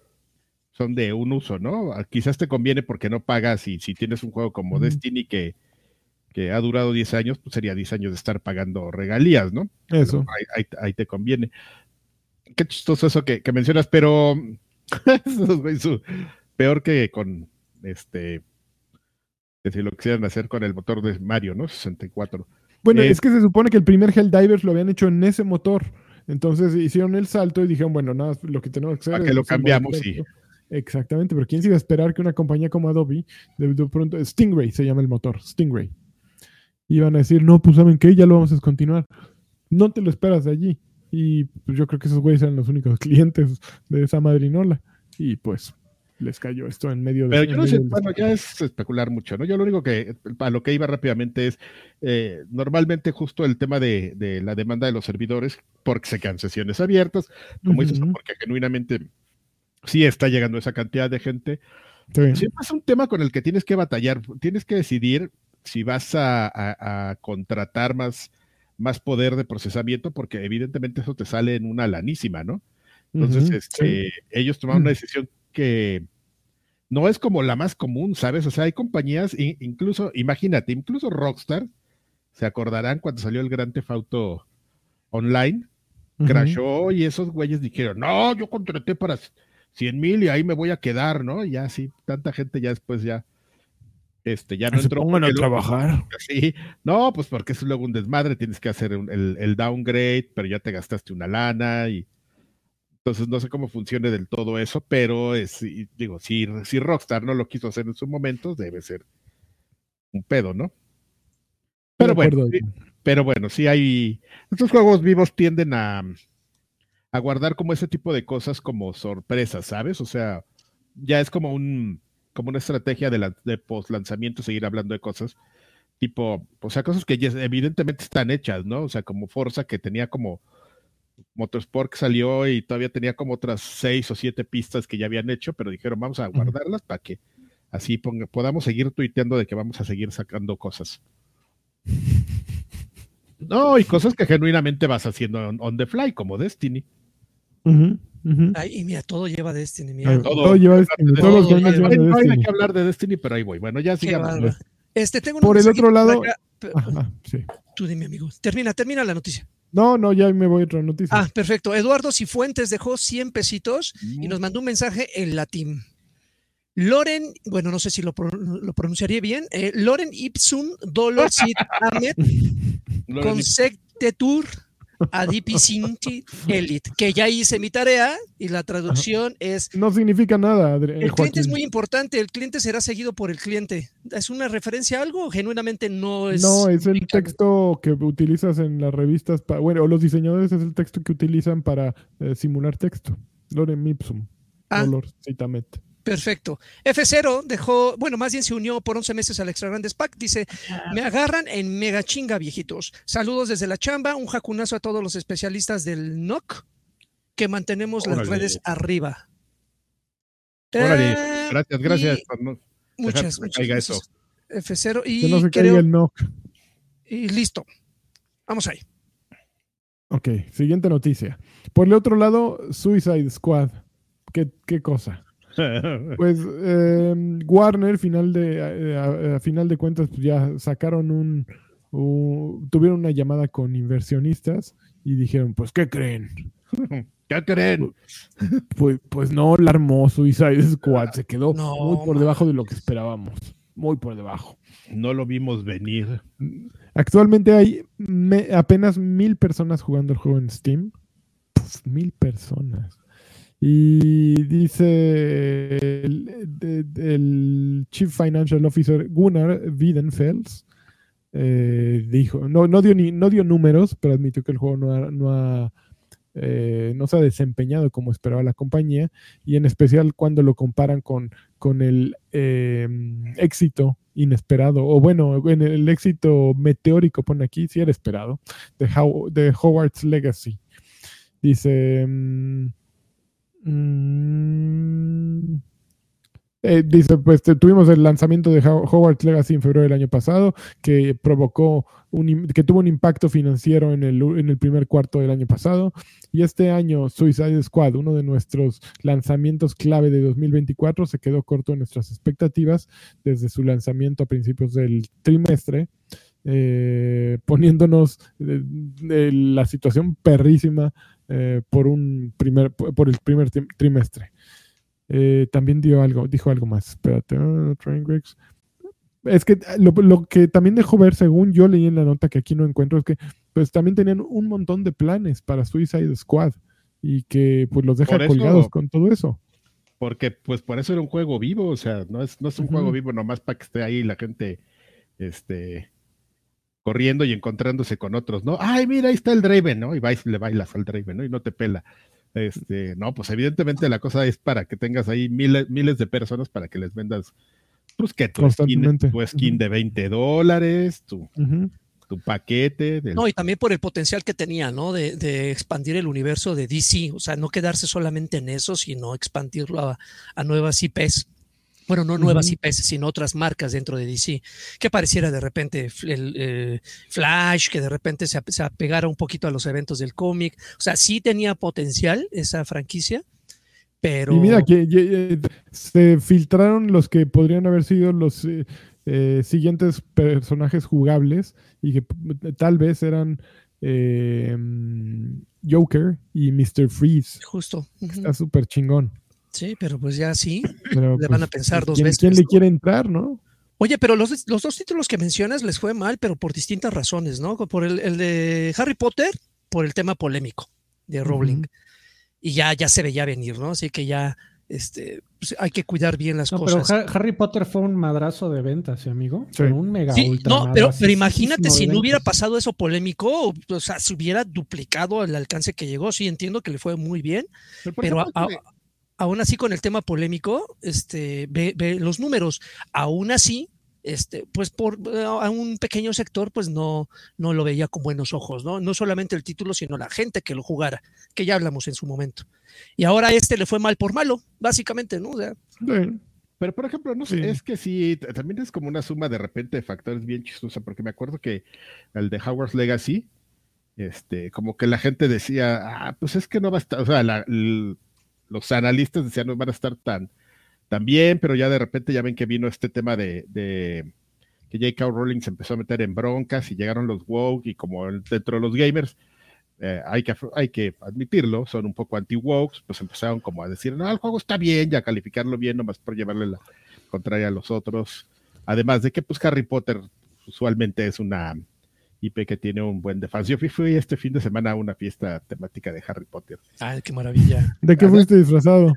son de un uso, ¿no? Quizás te conviene porque no pagas y si tienes un juego como Destiny que que ha durado 10 años, pues sería 10 años de estar pagando regalías, ¿no? Eso. Ahí, te conviene. Qué chistoso eso que, mencionas, pero peor que con este, que si lo quisieran hacer con el motor de Mario, ¿no? 64. Bueno, es que se supone que el primer Helldivers lo habían hecho en ese motor. Entonces hicieron el salto y dijeron, bueno, nada, lo que tenemos que hacer. A que lo cambiamos, sí. Exactamente, pero ¿quién se iba a esperar que una compañía como Adobe, de pronto, Stingray se llama el motor, Stingray, iban a decir, no, pues saben qué, ya lo vamos a descontinuar. No te lo esperas de allí. Y pues, yo creo que esos güeyes eran los únicos clientes de esa madrinola. Y pues les cayó esto en medio de... Pero yo no sé, bueno, ya es especular mucho, ¿no? Yo lo único que, a lo que iba rápidamente es, eh, normalmente justo el tema de, la demanda de los servidores, porque se quedan sesiones abiertas, como dices, porque genuinamente sí está llegando esa cantidad de gente. Siempre es un tema con el que tienes que batallar, tienes que decidir si vas a, contratar más, más poder de procesamiento, porque evidentemente eso te sale en una lanísima, ¿no? Entonces, este, ellos tomaron una decisión que no es como la más común, ¿sabes? O sea, hay compañías, incluso, imagínate, incluso Rockstar, se acordarán cuando salió el Gran Theft Auto Online, crashó y esos güeyes dijeron, no, yo contraté para 100 mil y ahí me voy a quedar, ¿no? Y ya sí, tanta gente ya después ya este, ya no se pongan a trabajar. Sí, no, pues porque es luego un desmadre, tienes que hacer el, downgrade, pero ya te gastaste una lana y entonces no sé cómo funcione del todo eso, pero es, digo, si, si Rockstar no lo quiso hacer en su momento, debe ser un pedo, ¿no? Pero bueno, pero bueno, sí hay, estos juegos vivos tienden a, a guardar como ese tipo de cosas como sorpresas, ¿sabes? O sea, ya es como un como una estrategia de, la, de post lanzamiento seguir hablando de cosas tipo, o sea, cosas que evidentemente están hechas, ¿no? O sea, como Forza que tenía como Motorsport que salió y todavía tenía como otras seis o siete pistas que ya habían hecho, pero dijeron, vamos a guardarlas para que así podamos seguir tuiteando de que vamos a seguir sacando cosas. No, y cosas que genuinamente vas haciendo on, the fly, como Destiny. Ay, y mira, todo lleva Destiny. Mira. todo, lleva Destiny. Todos los no, no hay que hablar de Destiny, pero ahí voy. Bueno, ya sigamos. Este, tengo Por el otro lado. sí. Tú dime, amigo. Termina, termina la noticia. No, no, ya me voy a otra noticia. Ah, perfecto. Eduardo Cifuentes dejó 100 pesitos y nos mandó un mensaje en latín. Loren, bueno, no sé si lo, lo pronunciaría bien, eh, Loren ipsum dolor sit amet consectetur Adipicinti Elite, que ya hice mi tarea y la traducción es... No significa nada. el cliente es muy importante, el cliente será seguido por el cliente. ¿Es una referencia a algo? Genuinamente no es... No, es el texto que utilizas en las revistas, bueno, o los diseñadores es el texto que utilizan para eh, simular texto. Lorem ipsum. Ah. Dolor, citamente. Perfecto. F0 dejó, bueno, más bien se unió por 11 meses al Extra Grandes Pack. Dice, me agarran en mega chinga, viejitos. Saludos desde la chamba, un jacunazo a todos los especialistas del NOC que mantenemos las redes arriba. Eh, gracias, gracias. muchas, muchas gracias. F0 y que no se creo, el NOC. Y listo. Vamos ahí. Ok, siguiente noticia. Por el otro lado, Suicide Squad. ¿Qué, qué cosa? Pues eh, Warner, final de, a, a final de cuentas, pues ya sacaron un, un- tuvieron una llamada con inversionistas y dijeron, pues, ¿qué creen? ¿Qué creen? Pues, pues no, la armó Suicide Squad, se quedó No, muy por debajo de lo que esperábamos, muy por debajo. No lo vimos venir. Actualmente hay me- apenas mil personas jugando el juego en Steam. Puf, mil personas. Y dice el, Chief Financial Officer Gunnar Wiedenfels, eh, dijo, no, no, dio ni, no dio números, pero admitió que el juego no ha, no eh, no se ha desempeñado como esperaba la compañía, y en especial cuando lo comparan con, con el eh, éxito inesperado, o bueno, en el éxito meteórico, pone aquí, si era esperado, de, How- de Howard's Legacy. Dice... mm, mm, eh, dice, pues tuvimos el lanzamiento de How- Hogwarts Legacy en febrero del año pasado, que provocó un, que tuvo un impacto financiero en el, en el primer cuarto del año pasado. Y este año Suicide Squad, uno de nuestros lanzamientos clave de 2024, se quedó corto en nuestras expectativas desde su lanzamiento a principios del trimestre, eh, poniéndonos de la situación perrísima eh, por un primer por el primer tri- trimestre. Eh, también dio algo, dijo algo más. Espérate, Train Wrecks. Es que ah, lo, lo que también dejó ver, según yo leí en la nota que aquí no encuentro, es que pues también tenían un montón de planes para Suicide Squad y que pues los deja eso- colgados con todo eso. Porque, pues, por eso era un juego vivo. O sea, no es, no es un juego vivo nomás para que esté ahí la gente, este, corriendo y encontrándose con otros, ¿no? Ay, mira, ahí está el Draven, ¿no? Y vais, le bailas al Draven, ¿no? Y no te pela. Este, no, pues evidentemente la cosa es para que tengas ahí miles, miles de personas para que les vendas, pues que tu skin, tu de 20 dólares, tu, tu paquete. del- No, y también por el potencial que tenía, ¿no? De, de expandir el universo de DC, o sea, no quedarse solamente en eso, sino expandirlo a, a nuevas IPs. Bueno, no nuevas. IPs, sino otras marcas dentro de DC. Que pareciera de repente el, eh, Flash, que de repente se, se apegara un poquito a los eventos del cómic. O sea, sí tenía potencial esa franquicia, pero. Y mira que se filtraron los que podrían haber sido los eh, eh, siguientes personajes jugables y que tal vez eran eh, mm, Joker y Mr. Freeze. Justo. Está súper chingón. Sí, pero pues ya sí. Pero, Le van a pensar dos ¿quién, veces, ¿Quién le quiere entrar, no? Oye, pero los, los dos títulos que mencionas les fue mal, pero por distintas razones, ¿no? Por el, el de Harry Potter, por el tema polémico de Rowling. Y ya, ya se veía venir, ¿no? Así que ya este, pues, hay que cuidar bien las No, pero cosas. Ha- Harry Potter fue un madrazo de ventas, ¿sí, amigo? Sí. Fue un mega Sí, ultra no, pero, pero imagínate si no hubiera pasado eso polémico, o sea, se hubiera duplicado el alcance que llegó. Sí, entiendo que le fue muy bien, pero ejemplo, a- aún así con el tema polémico, este, ve, ve los números. Aún así, este, pues por eh, a un pequeño sector, pues no, no lo veía con buenos ojos, ¿no? No solamente el título, sino la gente que lo jugara, que ya hablamos en su momento. Y ahora a este le fue mal por malo, básicamente, ¿no? O sea, Sí. Pero, por ejemplo, no sé, Sí. es que sí, también es como una suma de repente de factores bien chistosa, porque me acuerdo que el de Howard's Legacy, este, como que la gente decía, ah, pues es que no va a estar, o sea, la- l- los analistas decían no van a estar tan, tan bien, pero ya de repente ya ven que vino este tema de, que J.K. Rowling se empezó a meter en broncas y llegaron los woke y como dentro de los gamers, eh, hay, que, hay que admitirlo, son un poco anti-woke, pues empezaron como a decir, no, el juego está bien, ya calificarlo bien, nomás por llevarle la contraria a los otros. Además de que, pues, Harry Potter usualmente es una IP que tiene un buen de fans. Yo fui, fui este fin de semana a una fiesta temática de Harry Potter. ay, qué maravilla. ¿De qué Ajá. fuiste disfrazado?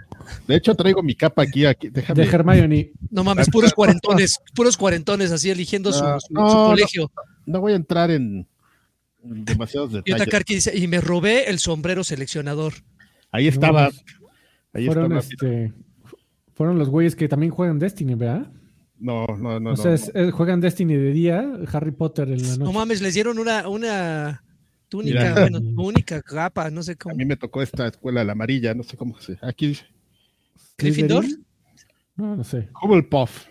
De hecho, traigo mi capa aquí, aquí déjame. De Hermione. No mames, puros cuarentones, puros cuarentones así eligiendo su, No, su- su no, no. colegio. No voy a entrar en, demasiados Y detalles. Otakarki dice, y me robé el sombrero seleccionador. Ahí estaba. No, Ahí fueron, estaba. este, fueron los güeyes que también juegan Destiny, ¿verdad? No, no, no. o sea, no. es- es- juegan Destiny de día, Harry Potter en la No noche. mames, les dieron una, una túnica, Mira. bueno, única capa, no sé A cómo. mí me tocó esta escuela, la amarilla, no sé cómo se. Aquí dice. Gryffindor. No, no sé. Hufflepuff.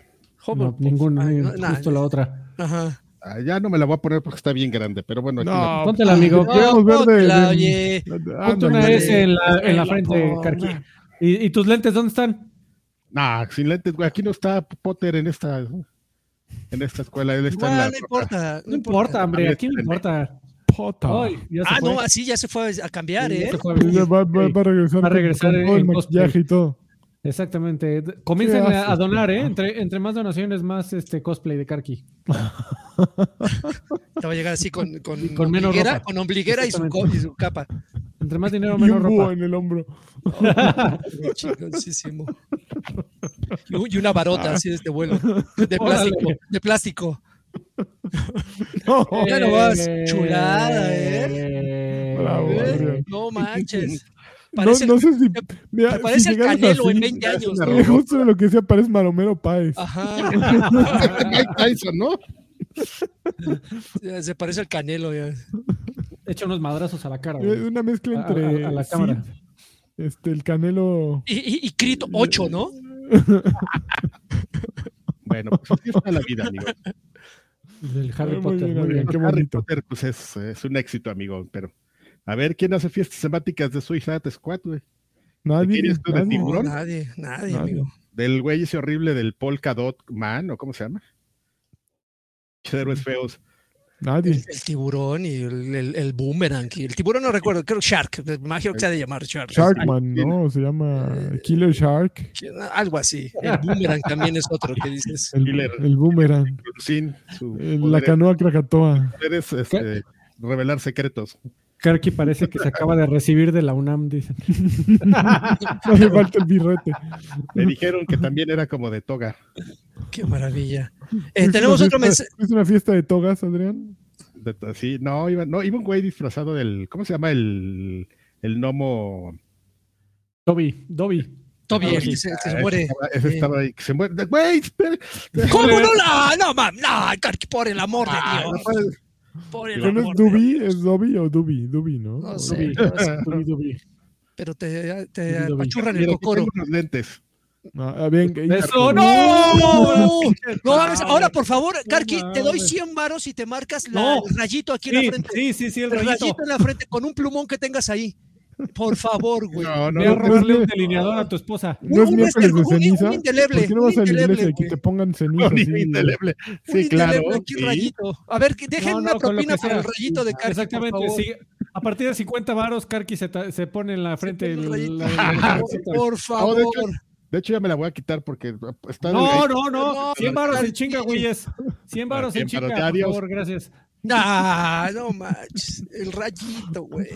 No, Hufflepuff. Ay, no, nah, justo la otra. Ajá. Ah, ya no me la voy a poner porque está bien grande, pero bueno, aquí la- No, Póntela, amigo. No, de- póntela, oye. Ponte una S en la, en la frente, la porra. ¿Y, y tus lentes dónde están? Nah, sin lentes, güey. Aquí no está Potter en esta, en esta escuela. Él está en Igual, la no importa. No importa, hombre, aquí no importa. Pota. Ay, ya se Ah, fue. no, así ya se fue a cambiar, Sí, ¿eh? va, va- va a regresar, Va a con- regresar con en maquillaje y todo. Exactamente. Comiencen a, donar, ¿eh? Entre, entre más donaciones, más este cosplay de Karki. Te va a llegar así con, con, con menos ombliguera, ropa. con ombliguera y su, co- y su capa. Entre más dinero, Y menos un búho ropa. en el hombro. Chingoncísimo. Y un- y una varota así de este vuelo. De plástico. Órale. De plástico. No, Ya no vas. Chulada, ¿eh? Bravo, ¿Eh? No manches. no, Parece, no sé si. Mira, te parece si el Canelo en así, 20 años. ¿no? justo de lo que decía, parece Maromero Páez. Ajá. Mike Tyson, ¿no? Se parece al Canelo. ya. Echa unos madrazos a la cara. Eh, güey. Una mezcla entre. a- a la Sid, cámara. este, el Canelo. Y, y, y Crit 8, ¿no? Bueno, pues así está la vida, amigo. Del Harry Muy Potter. bien, Muy bien. Qué Harry bonito. Potter, pues es, es un éxito, amigo, pero a ver, ¿quién hace fiestas temáticas de Suicide Squad, güey? Nadie. quieres tú de nadie. tiburón? ¿Tiburón? nadie, nadie, Nadie. amigo. Del güey ese horrible del Polka Dot Man, ¿o cómo se llama? Héroes feos. Nadie. El, el tiburón y el, el, el boomerang. Y el tiburón no recuerdo, creo Shark. Me imagino que se ha de llamar Shark. Sharkman, ¿no? Se llama Killer Shark. Algo así. El boomerang también es otro que dices. El, boomerang. Sin su la canoa Krakatoa. este, revelar secretos. Karki parece que se acaba de recibir de la UNAM, dicen. No le falta el birrete. Me dijeron que también era como de toga. Qué maravilla. Eh, ¿Fuiste tenemos una otro fiesta- mensaje. ¿fuiste una fiesta de togas, Adrián? De to- sí, no, iba, no, iba un güey disfrazado del, ¿cómo se llama? El, el gnomo. Dobby, Dobby. Toby, el sí. que se, se Ah, muere. Ese estaba, ahí, que se muere. Güey, espera. ¿Cómo no la? No, mam, no, por el amor de Ah, no Dios. puedes- Por el ¿Pero no es amor de Dubi? ¿Es Dobby o Dubi? Dubi, ¿no? No O sé. Dubi. no. Pero te, te Dubi, Dubi. apachurran el cocoro. tengo unos lentes. No, ah, bien, que- Eso, Uh, no. No, no mames. Ahora, por favor, Karki, te doy mames. 100 varos y te marcas la- No. el rayito aquí en la frente. sí, sí, sí, el el rayito. rayito en la frente con un plumón que tengas ahí. Por favor, güey. No, no, a no, robarle no, un no. delineador a tu esposa. ¿No es Un miércoles este- de un- un ceniza? indeleble, ¿Por qué no un vas a la indeleble, iglesia y que güey. te pongan ceniza? así? indeleble. Un Sí, indeleble claro. aquí, sí. rayito. A ver, dejen No, una propina sea. el rayito de Karki, Exactamente, por favor. sí. A partir de 50 varos, Karki se, se pone en la frente. el rayito. Por, favor. De hecho, ya me la voy a quitar porque está No, no, no. No, 100 varos en chinga, güeyes. 100 varos en 100 varos, chinga, por adiós. favor, gracias. Ah, no manches. El rayito, güey.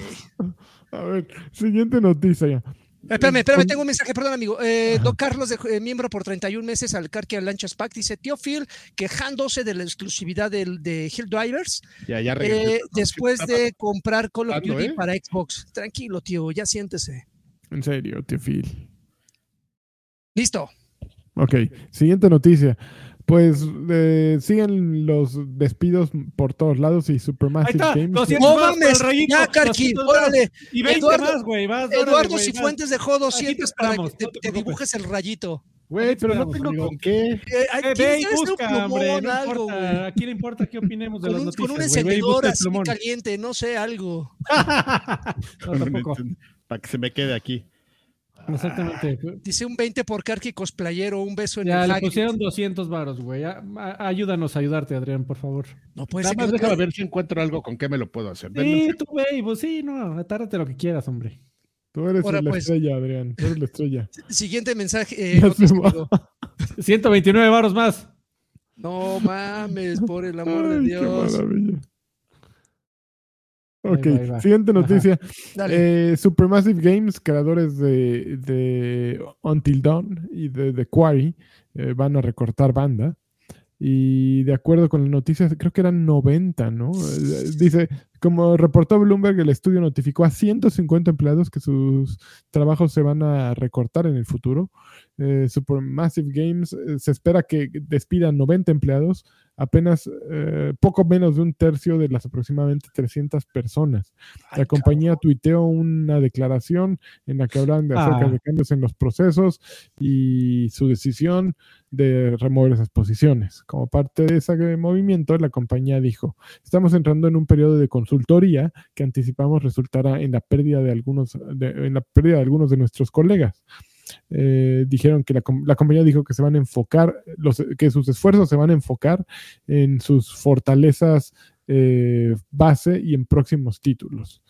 A ver, siguiente noticia ya. Espérame, espérame, tengo un mensaje, perdón, amigo. Eh, Don Carlos, de, eh, miembro por 31 meses al Karki Lanchas Pack, dice: Tío Phil, quejándose de la exclusividad del, de Hill Drivers Ya, ya regresé. eh, después de comprar Call of Duty eh? para Xbox. Tranquilo, tío, ya siéntese. En serio, tío Phil. Listo. Ok, siguiente noticia. Pues eh, siguen los despidos por todos lados y Ahí Supermassive está, Games. 200 No varos por mames, ya, Karki, 200 varos. órale. Y 20 Eduardo- más, güey. Eduardo. Cifuentes dejó Aquí 200 te para que te, no te te preocupes. dibujes el rayito. Güey, pero no tengo amigo. con qué. Eh, Eh, ve y hombre, no algo, importa. güey. ¿A quién le importa qué opinemos de Con las un, noticias? con un y encendedor así plumón. caliente, no sé, algo. No, tampoco. Para que se me quede aquí. Exactamente. Dice un 20 por Karki cosplayero, un beso en Ya el le Hagrid. pusieron 200 varos, güey. Ayúdanos a ayudarte, Adrián, por favor. No puede Nada ser más que déjame ver si encuentro algo con qué me lo puedo hacer. Denme Sí, tú, güey, pues sí, no, atárate lo que quieras, hombre. Tú eres Ahora, la pues. estrella, Adrián. Tú eres la estrella. Siguiente mensaje. eh, Ya noticia, se va. amigo. 129 varos más. No mames, por el amor de Ay, qué Dios. Ahí Ok, va, ahí va. siguiente noticia. Eh, Supermassive Games, creadores de, de Until Dawn y de The Quarry, eh, van a recortar banda. Y de acuerdo con las noticias, creo que eran 90, ¿no? Eh, Dice, como reportó Bloomberg, el estudio notificó a 150 empleados que sus trabajos se van a recortar en el futuro. Eh, Supermassive Games eh, se espera que despidan 90 empleados, apenas eh, poco menos de un tercio de las aproximadamente 300 personas. Ay, La compañía tuiteó una declaración en la que hablan de acerca Ah. de cambios en los procesos y su decisión de remover esas posiciones. Como parte de ese movimiento, la compañía dijo, estamos entrando en un periodo de consultoría que anticipamos resultará en la pérdida de algunos de, en la pérdida de algunos de nuestros colegas. eh, dijeron que la, la, compañía dijo que se van a enfocar, los, que sus esfuerzos se van a enfocar en sus fortalezas eh, base y en próximos títulos.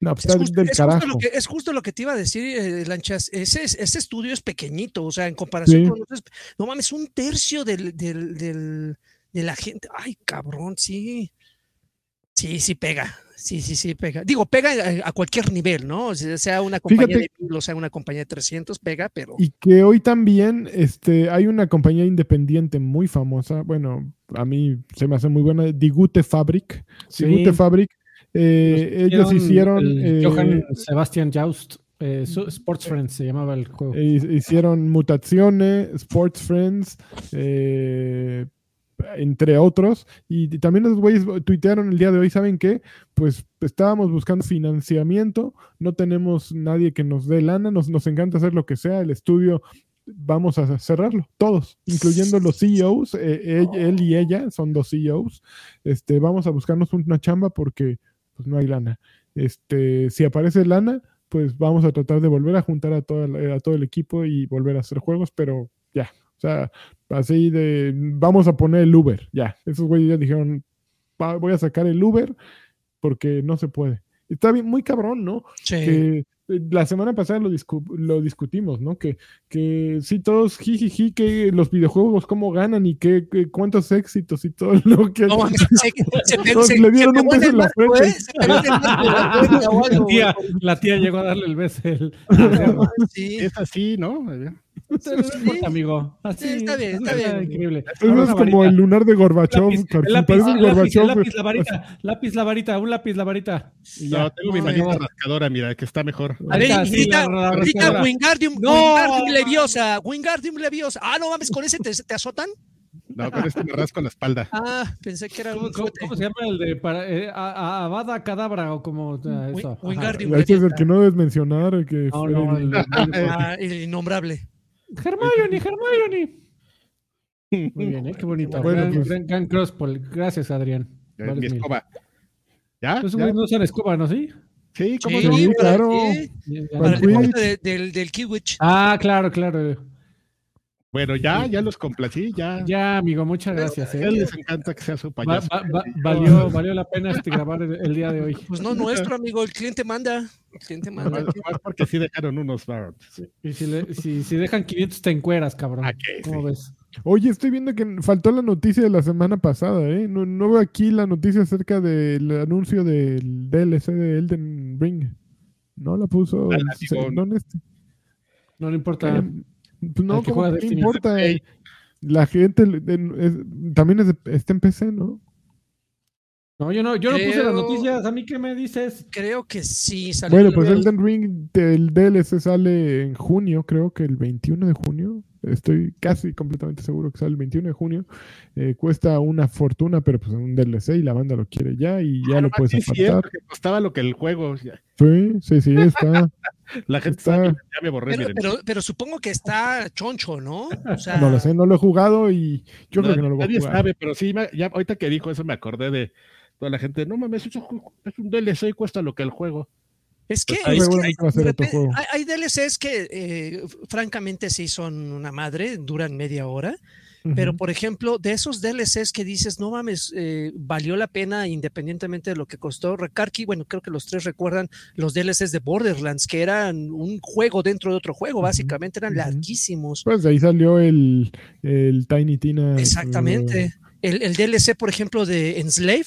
No, pues es, justo, del es, justo lo que, es, justo, lo que, te iba a decir, eh, Lanchas. Ese, ese, estudio es pequeñito, o sea, en comparación sí. con otros. No mames, un tercio del, del, del, de la gente. Ay, cabrón, sí. Sí, sí pega. Sí, sí, sí, pega. Digo, pega a, a cualquier nivel, ¿no? O sea, una compañía Fíjate, de mil, o sea una compañía de 300, pega, pero. Y que hoy también este, hay una compañía independiente muy famosa. Bueno, a mí se me hace muy buena, Digute Fabric. Sí. Digute Fabric. Eh, ellos hicieron. Eh, Johann Sebastian Joust. Eh, Sports Friends se llamaba el juego. Hicieron Mutazione, Sports Friends, eh, entre otros. Y, también los güeyes tuitearon el día de hoy, ¿saben qué? Pues estábamos buscando financiamiento, no tenemos nadie que nos dé lana, nos, nos encanta hacer lo que sea, el estudio vamos a cerrarlo, todos, incluyendo los CEOs, eh, él, él, y ella son dos CEOs, este, vamos a buscarnos una chamba porque pues no hay lana. Este, si aparece lana, pues vamos a tratar de volver a juntar a, toda, a todo el equipo y volver a hacer juegos, pero ya, sea, así de, vamos a poner el Uber, ya. Esos güeyes ya dijeron, voy a sacar el Uber porque no se puede. Está bien, muy cabrón, ¿no? Sí. Que la semana pasada lo, discu lo discutimos, ¿no? Que, que sí, todos jijiji, que los videojuegos cómo ganan y que, que cuántos éxitos y todo lo que... No, se, se, se, le dieron un beso en la frente. La tía, la tía llegó a darle el beso. El... sí. Es así, ¿no? No importa, amigo. Así, está bien, está bien. Increíble. Eso es como el lunar de Gorbachev. Lápiz, lápiz, lápiz, Gorbachev. lápiz, la varita, lápiz, la varita, un lápiz, la varita. No, tengo mi manita rascadora, mira, que está mejor. A ver, grita, Wingardium, no. Wingardium Leviosa, Wingardium Leviosa. Ah, no mames, ¿con ese te, te azotan? No, con este me rasco la espalda. Ah, pensé que era un. ¿Cómo, ¿cómo se llama el de para, eh, Avada Cadabra o como uh, eso? Wingardium Este es el que no debes mencionar. Que no, no, el, el, ah, el innombrable. Hermione, Hermione. Muy bien, ¿eh? qué bonito. Bueno, gran, pues, gran, gran. Gracias, Adrián. Eh, mi escoba. ¿Ya? Pues ¿Ya? no usan escoba, ¿no? ¿Sí? Sí, ¿cómo Sí? Sí, claro. sí, para el deporte de- del, del Kiwich. Ah, claro, claro. Bueno, ya, ya los complací, ya. Ya, amigo, muchas gracias. A ¿eh? él les encanta que sea su payaso. va- va- valió, valió la pena este grabar el, el día de hoy. Pues no nuestro, amigo, el cliente manda. El cliente manda. Nomás porque sí dejaron unos barons. Y si, le- si, si dejan 500 te encueras, cabrón. Que ¿Cómo sí. ves? Oye, estoy viendo que faltó la noticia de la semana pasada, ¿eh? No, no veo aquí la noticia acerca del anuncio del DLC de Elden Ring. No la puso. En- digo, no este. No le importa. Eh, no, Al que ¿cómo juega que Destiny. importa? Play. La gente le- de- es- también es de- está en PC, ¿no? No, yo no, yo no puse las noticias. ¿A mí qué me dices? Creo que sí salió. Bueno, pues el- Elden Ring, el DLC sale en junio, creo que el 21 de junio. Estoy casi completamente seguro que sale el 21 de junio. Eh, cuesta una fortuna, pero pues es un DLC y la banda lo quiere ya y ya Ah, lo puedes sí es cierto apartar. que costaba lo que el juego. ya. Sí, sí, sí, está. La gente Está- sabe, ya me borré, Pero, pero, pero supongo que está choncho, ¿no? O sea, No lo sé, no lo he jugado y yo No, creo que no lo voy a nadie jugar. sabe, pero sí, ya ahorita que dijo eso me acordé de toda la gente. No mames, eso es un DLC y cuesta lo que el juego. Es que, Pues es que hay, hay DLCs que eh, francamente sí son una madre, duran media hora, pero por ejemplo, de esos DLCs que dices, no mames, eh, valió la pena independientemente de lo que costó. Recarqui, bueno, creo que los tres recuerdan los DLCs de Borderlands, que eran un juego dentro de otro juego, básicamente eran larguísimos. Pues de ahí salió el, el Tiny Tina. Exactamente. El, el DLC, por ejemplo, de Enslave,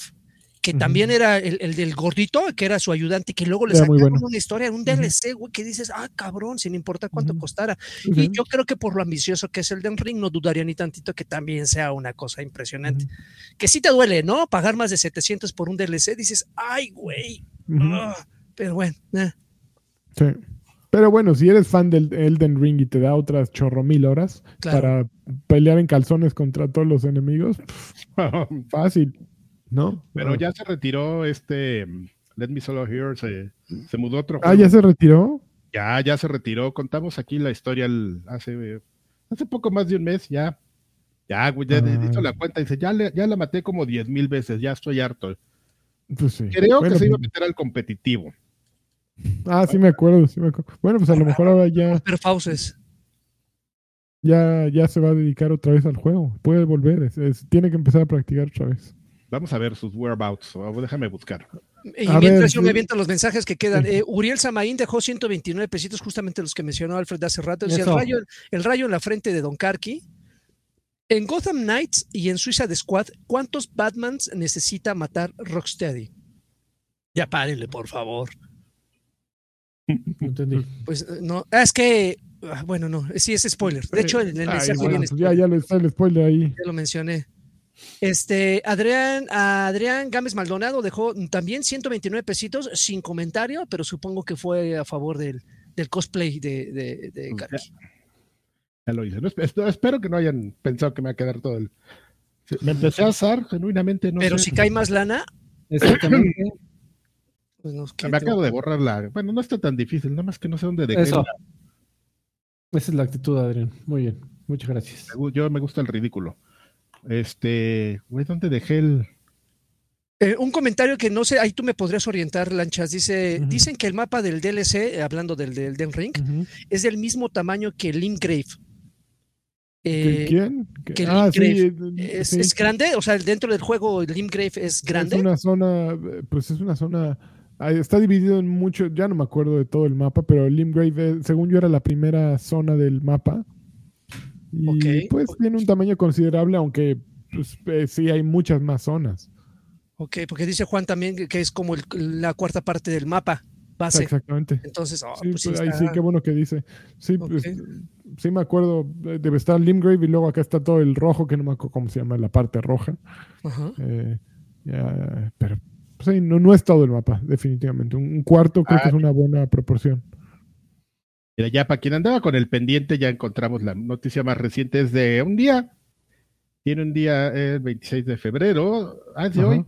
que también era el, el del gordito, que era su ayudante, que luego le Era sacaron bueno. una historia, un DLC, güey, que dices, ah, cabrón, sin importar cuánto costara. Y yo creo que por lo ambicioso que es el Den Ring, no dudaría ni tantito que también sea una cosa impresionante. Que sí te duele, ¿no? Pagar más de 700 por un DLC, dices, ay, güey. Ah", pero bueno, eh. Sí. Pero bueno, si eres fan del Elden Ring y te da otras chorro mil horas Claro. para pelear en calzones contra todos los enemigos, pff, fácil, ¿no? Pero ya se retiró este Let Me Solo Here, se, se mudó a otro Ah, juego. ya se retiró. Ya, ya se retiró. Contamos aquí la historia el- hace, hace poco más de un mes, ya. Ya, güey, ya Ah. hizo la cuenta. Dice, ya, le- ya la maté como 10 mil veces, ya estoy harto. Pues sí. Creo Bueno, que se iba a pues, meter al competitivo. Ah, sí me acuerdo, sí me acuerdo. Bueno, pues a lo mejor ahora ya, Pero fauces. ya, ya se va a dedicar otra vez al juego. Puede volver, es- es- tiene que empezar a practicar otra vez. Vamos a ver sus whereabouts. o Déjame buscar. Y A mientras ver, yo me aviento los mensajes que quedan. Eh, Uriel Samaín dejó 129 pesitos, justamente los que mencionó Alfred hace rato. El, rayo, el rayo en la frente de Don Karki. En Gotham Knights y en Suicide Squad, ¿cuántos Batmans necesita matar Rocksteady? Ya párenle, por favor. No entendí. Pues eh, no, ah, es que, ah, bueno, no, sí es spoiler. De hecho, en el Ay, mensaje bueno, viene pues ya, ya está el spoiler ahí. ya lo mencioné. Este, Adrián, Adrián Gámez Maldonado dejó también 129 pesitos sin comentario, pero supongo que fue a favor del, del cosplay de, de, de Karki. Ya lo hice. No, espero que no hayan pensado que me va a quedar todo el. Me empecé a asar, genuinamente no pero sé. si cae más lana, Exactamente. pues no, ¿qué Me acabo de borrar la. Bueno, no está tan difícil, nada más que no sé dónde dejé. Eso. Esa es la actitud, Adrián. Muy bien. Muchas gracias. Yo me gusta el ridículo. Este. Güey, ¿dónde dejé el.? Eh, un comentario que no sé, ahí tú me podrías orientar, Lanchas. Dice, dicen que el mapa del DLC, hablando del, del Den Ring, es del mismo tamaño que Limgrave. ¿Que- Eh, ¿Quién? ¿Que- ah, sí, Limgrave eh, es, sí. es grande, o sea, dentro del juego Limgrave es grande. Es una zona, pues es una zona, está dividido en mucho, ya no me acuerdo de todo el mapa, pero Limgrave, según yo, era la primera zona del mapa. Y pues tiene un tamaño considerable, aunque pues, eh, sí hay muchas más zonas. Ok, porque dice Juan también que- es como el- la cuarta parte del mapa base. Exactamente. Entonces, ah, Sí, pues sí pues, ahí está- sí, qué bueno que dice. Sí, pues, sí me acuerdo, eh, debe estar Limgrave y luego acá está todo el rojo, que no me acuerdo cómo se llama, la parte roja. Ajá. Eh, ya, pero pues, sí, no, no es todo el mapa, definitivamente. Un, cuarto creo que Ah, es una buena proporción. Mira, ya para quien andaba con el pendiente, ya encontramos la noticia más reciente, es de un día. Tiene un día, el 26 de febrero, ah, es de hoy.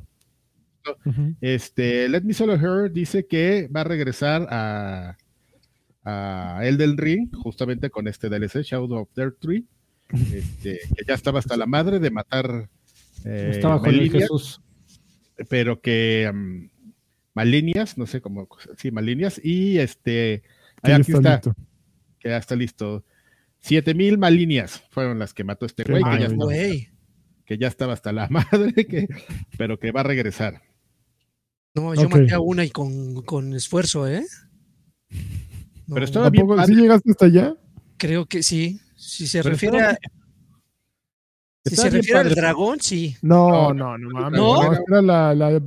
Este, Let Me Solo Her dice que va a regresar a, a Elden Ring, justamente con este DLC, Shadow of Dirt 3, este, que ya estaba hasta la madre de matar eh, Estaba con el Jesús. pero que mm, Malinias, no sé cómo, sí, Malinias, y este, Que ahí ya aquí está, listo. que ya está listo. 7000 Malinias fueron las que mató este güey, que, ya estaba- Güey. que ya estaba hasta la madre, que, pero que va a regresar. No, yo maté a una y con, con esfuerzo, ¿eh? No, Pero estaba bien ¿Tampoco- padre. ¿Sí llegaste hasta allá? Creo que sí. Si se Pero refiere estaba- a. Si se refiere al dragón, sí. No, No, no, no, mames. ¿No? No, era la, la,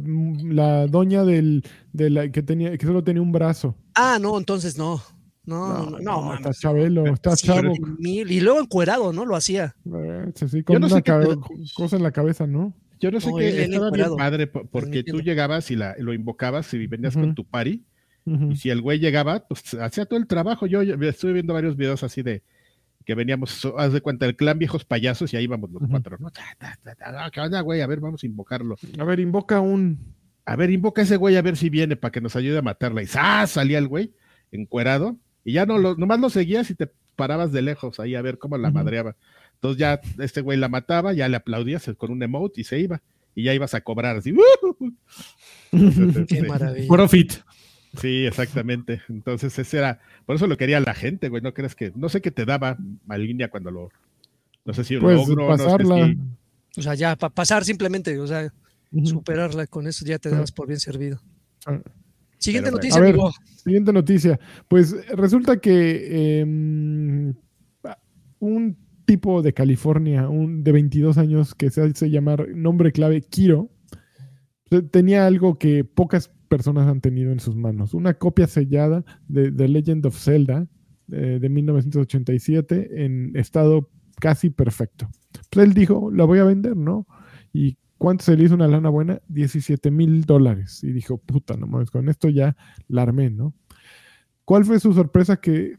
la doña del, de la, que, tenía, que solo tenía un brazo. Ah, no, entonces no. No, no, no. está. Chabelo, está Sí, chavo. mil- y luego encuerado, ¿no? Lo hacía. Eh, sí, sí, con no una sé te- cosa en la cabeza, ¿no? Yo no sé No, qué, estaba bien padre po- porque tú llegabas y la, lo invocabas y venías con tu party Ujú. y si el güey llegaba, pues hacía todo el trabajo. Yo, yo estuve viendo varios videos así de que veníamos, haz de cuenta, el clan viejos payasos y ahí íbamos los cuatro. ¿no? ¿Qué onda, güey? A ver, vamos a invocarlo. A ver, invoca un. A ver, invoca a ese güey a ver si viene para que nos ayude a matarla. Y ¡zas! salía el güey encuerado y ya no lo, nomás lo seguías y te parabas de lejos ahí a ver cómo la Ujú. madreaba. Entonces ya este güey la mataba, ya le aplaudías con un emote y se iba. Y ya ibas a cobrar así. ¡uh! Entonces, Qué este, maravilla. Profit. Sí, exactamente. Entonces ese era, por eso lo quería la gente, güey. No crees que, no sé qué te daba Malinia cuando lo, no sé si Pues logro, pasarla. no sé si, O sea, ya, para pasar simplemente, o sea, superarla con eso ya te Ah. das por bien servido. Ah. Siguiente Pero noticia, ver. amigo. Siguiente noticia. Pues resulta que em, un tipo de California, un de 22 años que se hace llamar nombre clave Kiro, te- tenía algo que pocas personas han tenido en sus manos. Una copia sellada de The Legend of Zelda eh, de 1987 en estado casi perfecto. Pues él dijo, la voy a vender, ¿no? ¿Y cuánto se le hizo una lana buena? 17 mil dólares. Y dijo, puta, no mames, con esto ya la armé, ¿no? ¿Cuál fue su sorpresa? Que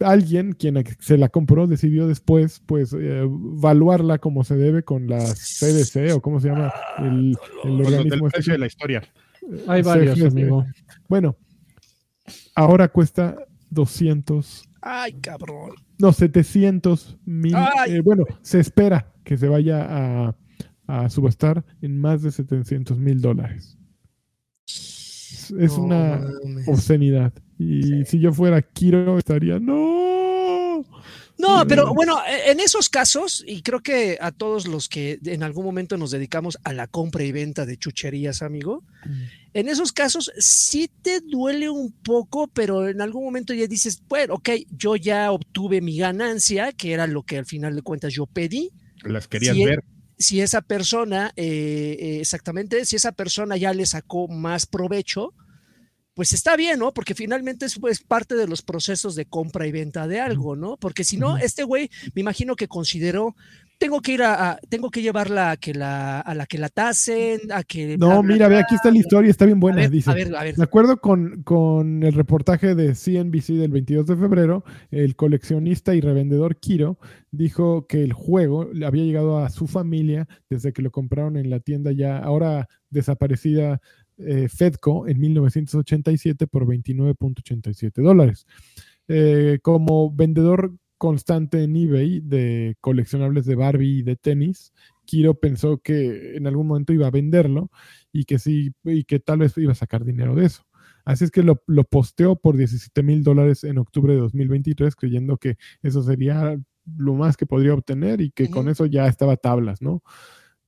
alguien, quien se la compró, decidió después, pues, eh, evaluarla como se debe con la CDC o cómo se llama el, el del organismo este de la historia. Hay varios, amigo. Bueno, ahora cuesta 200, Ay, cabrón. no, 700 mil. Eh, bueno, se espera que se vaya a, a subastar en más de 700 mil dólares. es, No una mames. obscenidad. Y si yo fuera Kiro, estaría, no. No, pero bueno, e- en esos casos, y creo que a todos los que en algún momento nos dedicamos a la compra y venta de chucherías, amigo, en esos casos sí te duele un poco, pero en algún momento ya dices, bueno, ok, yo ya obtuve mi ganancia, que era lo que al final de cuentas yo pedí. Las querías Sí, ver. Si esa persona, eh, eh, exactamente, si esa persona ya le sacó más provecho, pues está bien, ¿no? Porque finalmente es pues, parte de los procesos de compra y venta de algo, ¿no? Porque si no, este güey, me imagino que consideró, tengo que ir a, a- tengo que llevarla a que la, a la que la tasen, a que... No, bla, mira, ve, bla. aquí está la historia, está bien A buena. ver, dice. a ver, a ver. De acuerdo con, con el reportaje de CNBC del 22 de febrero, el coleccionista y revendedor Kiro dijo que el juego había llegado a su familia desde que lo compraron en la tienda ya ahora desaparecida eh, Fedco en 1987 por 29.87 dólares. Eh, como vendedor constante en eBay de coleccionables de Barbie y de tenis, Kiro pensó que en algún momento iba a venderlo y que sí, y que tal vez iba a sacar dinero de eso. Así es que lo, lo posteó por 17 mil dólares en octubre de 2023, creyendo que eso sería lo más que podría obtener y que con eso ya estaba tablas, ¿no?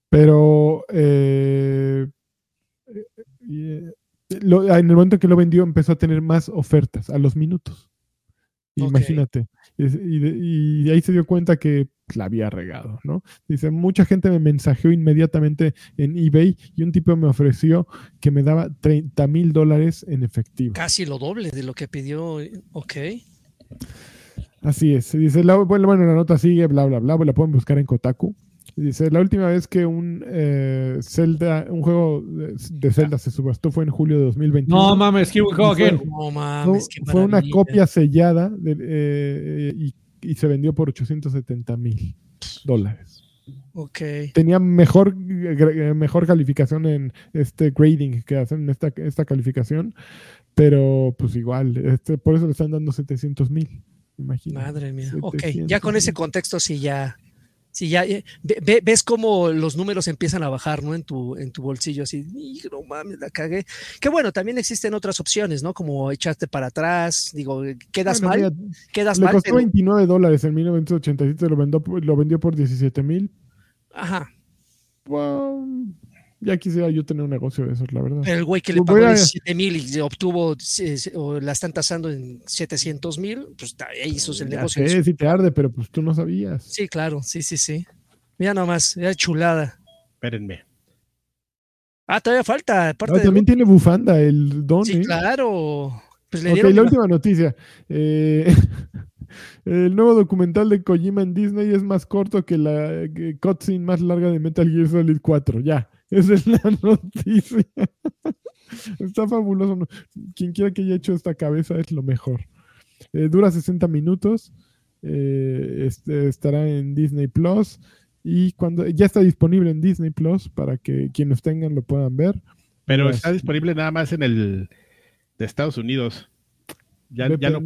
Pero eh, eh, lo- en el momento que lo vendió empezó a tener más ofertas a los minutos. Imagínate. Y, y ahí se dio cuenta que la había regado, ¿no? Dice, mucha gente me mensajeó inmediatamente en eBay y un tipo me ofreció que me daba 30 mil dólares en efectivo. Casi lo doble de lo que pidió. Ok. Así es. Dice, la, bueno, bueno, la nota sigue, bla, bla, bla, la pueden buscar en Kotaku. Dice, la última vez que un eh, Zelda, un juego de, de Zelda se subastó fue en julio de 2021. No mames, here we go again. No mames, qué fue una copia sellada de- eh, y, y se vendió por 870 mil dólares. Ok. Tenía mejor, gra- mejor calificación en este grading que hacen en esta, esta calificación, pero pues igual, este, por eso le están dando 700 mil. Imagínate. Madre mía. Ok, 700 ya con ese contexto sí ya, sí ya, eh, ve- ve- ves cómo los números empiezan a bajar, ¿no? En tu, en tu bolsillo, así, "Ih, no mames, la cagué. Que bueno, también existen otras opciones, ¿no? Como echarte para atrás, digo, quedas Bueno, mal, mira, quedas le mal, costó pero- 29 dólares en 1987, lo vendió, lo vendió por 17 mil. ajá, ya quisiera yo tener un negocio de esos, la verdad. pero el güey que le pagó a- 17 mil y obtuvo, o la están tasando en 700 mil, pues ahí hizo el Ya negocio. sé, si te arde, pero pues tú no sabías. Sí, claro, sí, sí, sí. Mira nomás, ya chulada. Espérenme. Ah, todavía falta, aparte de- también tiene bufanda el don. Sí, ¿eh? claro. Pues le Ok, dieron la última noticia. Eh, el nuevo documental de Kojima en Disney es más corto que la cutscene más larga de Metal Gear Solid 4. Ya, esa es la noticia. Está fabuloso. Quien quiera que haya hecho esta cabeza es lo mejor. Eh, dura 60 minutos. eh, este, estará en Disney Plus. Y cuando ya está disponible en Disney Plus para que quienes tengan lo puedan ver. Pero está disponible nada más en el de Estados Unidos. Ya, ya no.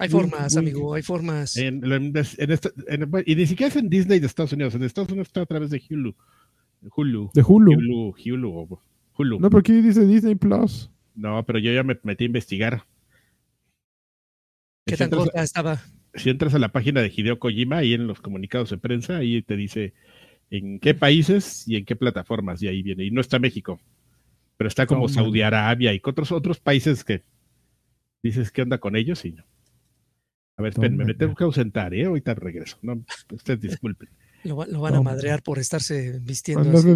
Hay formas, amigo, hay formas. en- en- en esta- en- y ni siquiera es en Disney de Estados Unidos. En Estados Unidos está a través de Hulu. Hulu. De Hulu. Hulu. Hulu. o- Hulu. No, porque dice Disney Plus. No, pero yo ya me metí a investigar. ¿Qué Si tan entras, corta estaba? si entras a la página de Hideo Kojima, ahí en los comunicados de prensa, ahí te dice en qué países y en qué plataformas, y ahí viene. Y no está México, pero está como. Saudi Arabia y otros, otros países que dices qué onda con ellos y no. A ver, espérenme, me tengo que ausentar, ¿eh? Ahorita regreso. No, ustedes disculpen. Lo, va- lo van a madrear por estarse vistiendo Andas así.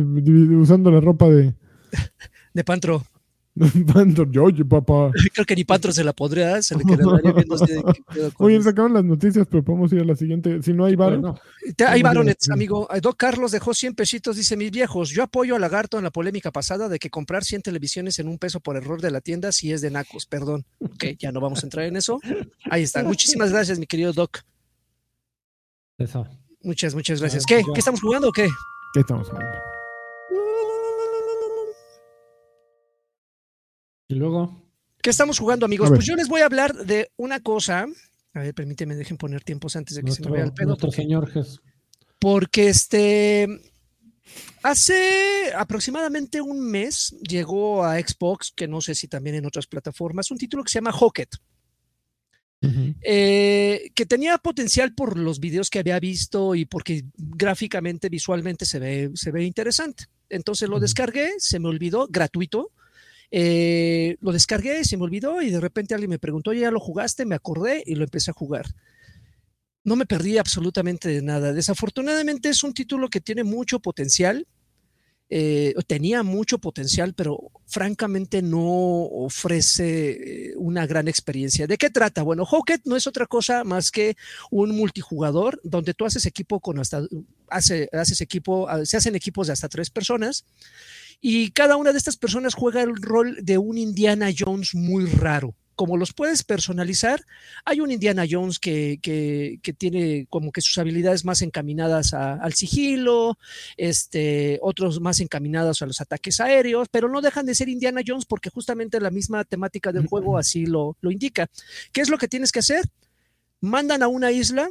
usando la ropa de de Pantro. Panther. Yo, oye, papá. Creo que ni Pantro se la podría, se le quedaría viendo así de con Oye, se acaban las noticias, pero podemos ir a la siguiente. Si no hay Bueno, Te- Hay varones, amigo. Doc Carlos dejó 100 pesitos, dice, mis viejos, yo apoyo a Lagarto en la polémica pasada de que comprar 100 televisiones en un peso por error de la tienda si es de nacos, perdón. Ok, ya no vamos a entrar en eso. Ahí está. Muchísimas gracias, mi querido Doc. eso. Muchas, muchas gracias. ¿Qué? ¿Qué estamos jugando o qué? ¿qué estamos jugando? Y luego, ¿Qué estamos jugando, amigos? Pues yo les voy a hablar de una cosa. A ver, permíteme, dejen poner tiempos antes de que se me vaya el pedo. nuestro Porque, señor Jesús. porque este. Hace aproximadamente un mes llegó a Xbox, que no sé si también en otras plataformas, un título que se llama Hocket. Eh, que tenía potencial por los videos que había visto y porque gráficamente, visualmente se ve, se ve interesante. Entonces lo descargué, se me olvidó, gratuito. Eh, lo descargué, se me olvidó y de repente alguien me preguntó, ¿ya lo jugaste? Me acordé y lo empecé a jugar. No me perdí absolutamente de nada. Desafortunadamente es un título que tiene mucho potencial, eh, tenía mucho potencial, pero francamente no ofrece eh, una gran experiencia. ¿De qué trata? Bueno, Hocket no es otra cosa más que un multijugador donde tú haces equipo con hasta, hace, haces equipo, se hacen equipos de hasta tres personas y cada una de estas personas juega el rol de un Indiana Jones muy raro como los puedes personalizar, hay un Indiana Jones que, tiene como que sus habilidades más encaminadas al sigilo, este, otros más encaminados a los ataques aéreos, pero no dejan de ser Indiana Jones porque justamente la misma temática del juego así lo, indica. ¿Qué es lo que tienes que hacer? Mandan a una isla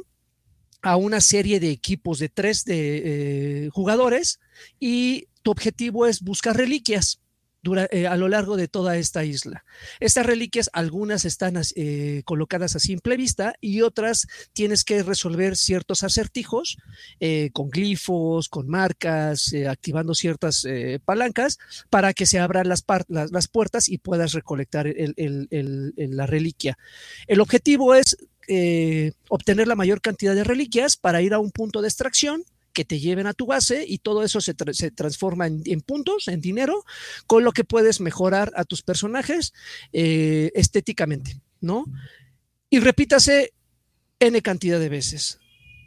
a una serie de equipos de tres de, eh, jugadores y tu objetivo es buscar reliquias eh, a lo largo de toda esta isla. Estas reliquias, algunas están eh, colocadas a simple vista y otras tienes que resolver ciertos acertijos eh, con glifos, con marcas, activando ciertas palancas para que se abran las, las, puertas y puedas recolectar la reliquia. El objetivo es obtener la mayor cantidad de reliquias para ir a un punto de extracción que te lleven a tu base y todo eso se, transforma en, puntos, en dinero, con lo que puedes mejorar a tus personajes eh, estéticamente, ¿no? Y repítase N cantidad de veces.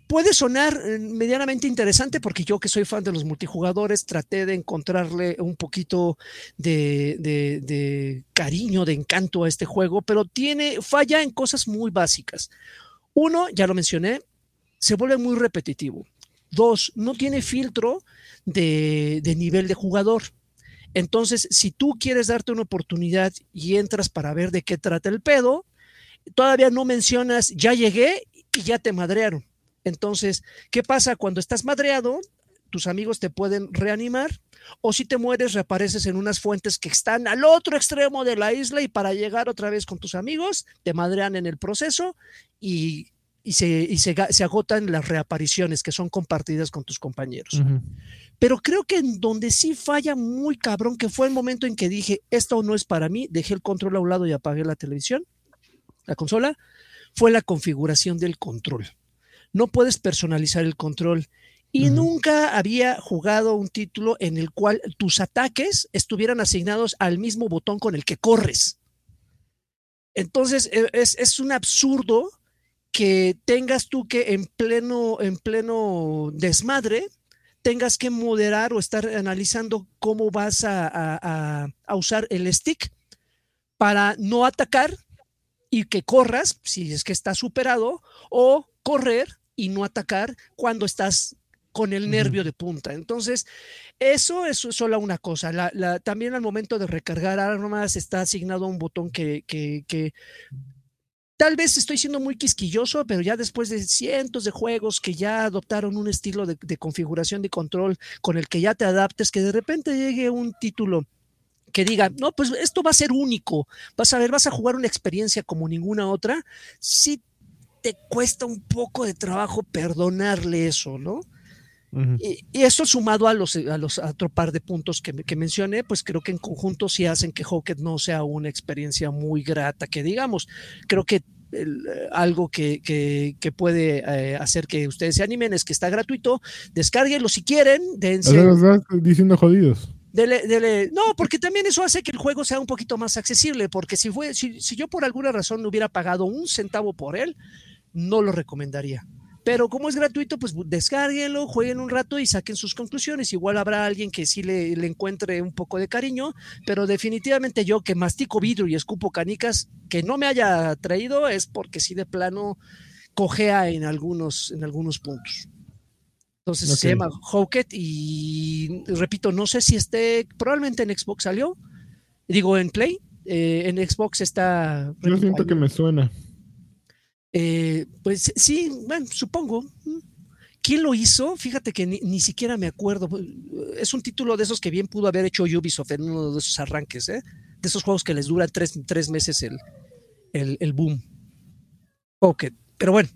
Puede sonar eh, medianamente interesante porque yo que soy fan de los multijugadores traté de encontrarle un poquito de, de cariño, de encanto a este juego, pero tiene falla en cosas muy básicas. Uno, ya lo mencioné, se vuelve muy repetitivo. Dos, no tiene filtro de, nivel de jugador. Entonces, si tú quieres darte una oportunidad y entras para ver de qué trata el pedo, todavía no mencionas, ya llegué y ya te madrearon. Entonces, ¿qué pasa cuando estás madreado? Tus amigos te pueden reanimar o si te mueres reapareces en unas fuentes que están al otro extremo de la isla y para llegar otra vez con tus amigos te madrean en el proceso y y, se, se, agotan las reapariciones que son compartidas con tus compañeros. Pero creo que en donde sí falla muy cabrón, que fue el momento en que dije, esto no es para mí, dejé el control a un lado y apagué la televisión, la consola, fue la configuración del control. No puedes personalizar el control. Y nunca había jugado un título en el cual tus ataques estuvieran asignados al mismo botón con el que corres. Entonces, e, es, es un absurdo que tengas tú que en pleno, en pleno desmadre, tengas que moderar o estar analizando cómo vas a, usar el stick para no atacar y que corras si es que estás superado o correr y no atacar cuando estás con el nervio de punta. Entonces, eso es solo una cosa. también al momento de recargar armas está asignado un botón que, que, que Tal vez estoy siendo muy quisquilloso, pero ya después de cientos de juegos que ya adoptaron un estilo de, configuración de control con el que ya te adaptes, que de repente llegue un título que diga, no, pues esto va a ser único, vas a ver, vas a jugar una experiencia como ninguna otra, sí te cuesta un poco de trabajo perdonarle eso, ¿no? Y, eso sumado a los, a los otro par de puntos que, que, mencioné, pues creo que en conjunto sí hacen que Hocket no sea una experiencia muy grata, que digamos, creo que algo que, que, puede eh, hacer que ustedes se animen es que está gratuito, descárguenlo si quieren, dense. diciendo jodidos. Dele, dele. No, porque también eso hace que el juego sea un poquito más accesible, porque si, fue, si, si yo por alguna razón no hubiera pagado un centavo por él, no lo recomendaría. Pero como es gratuito, pues descárguenlo, jueguen un rato y saquen sus conclusiones. Igual habrá alguien que sí le, encuentre un poco de cariño, pero definitivamente yo que mastico vidrio y escupo canicas, que no me haya traído es porque sí de plano cojea en algunos, en algunos puntos. Entonces se llama Hocket y repito, no sé si esté, probablemente en Xbox salió, digo en Play, eh, en Xbox está... Yo siento que me suena. Eh, pues sí, bueno, supongo. ¿Quién lo hizo? Fíjate que ni, siquiera me acuerdo. Es un título de esos que bien pudo haber hecho Ubisoft en uno de esos arranques, ¿eh? De esos juegos que les dura tres, tres meses el, el, boom. Ok, pero bueno.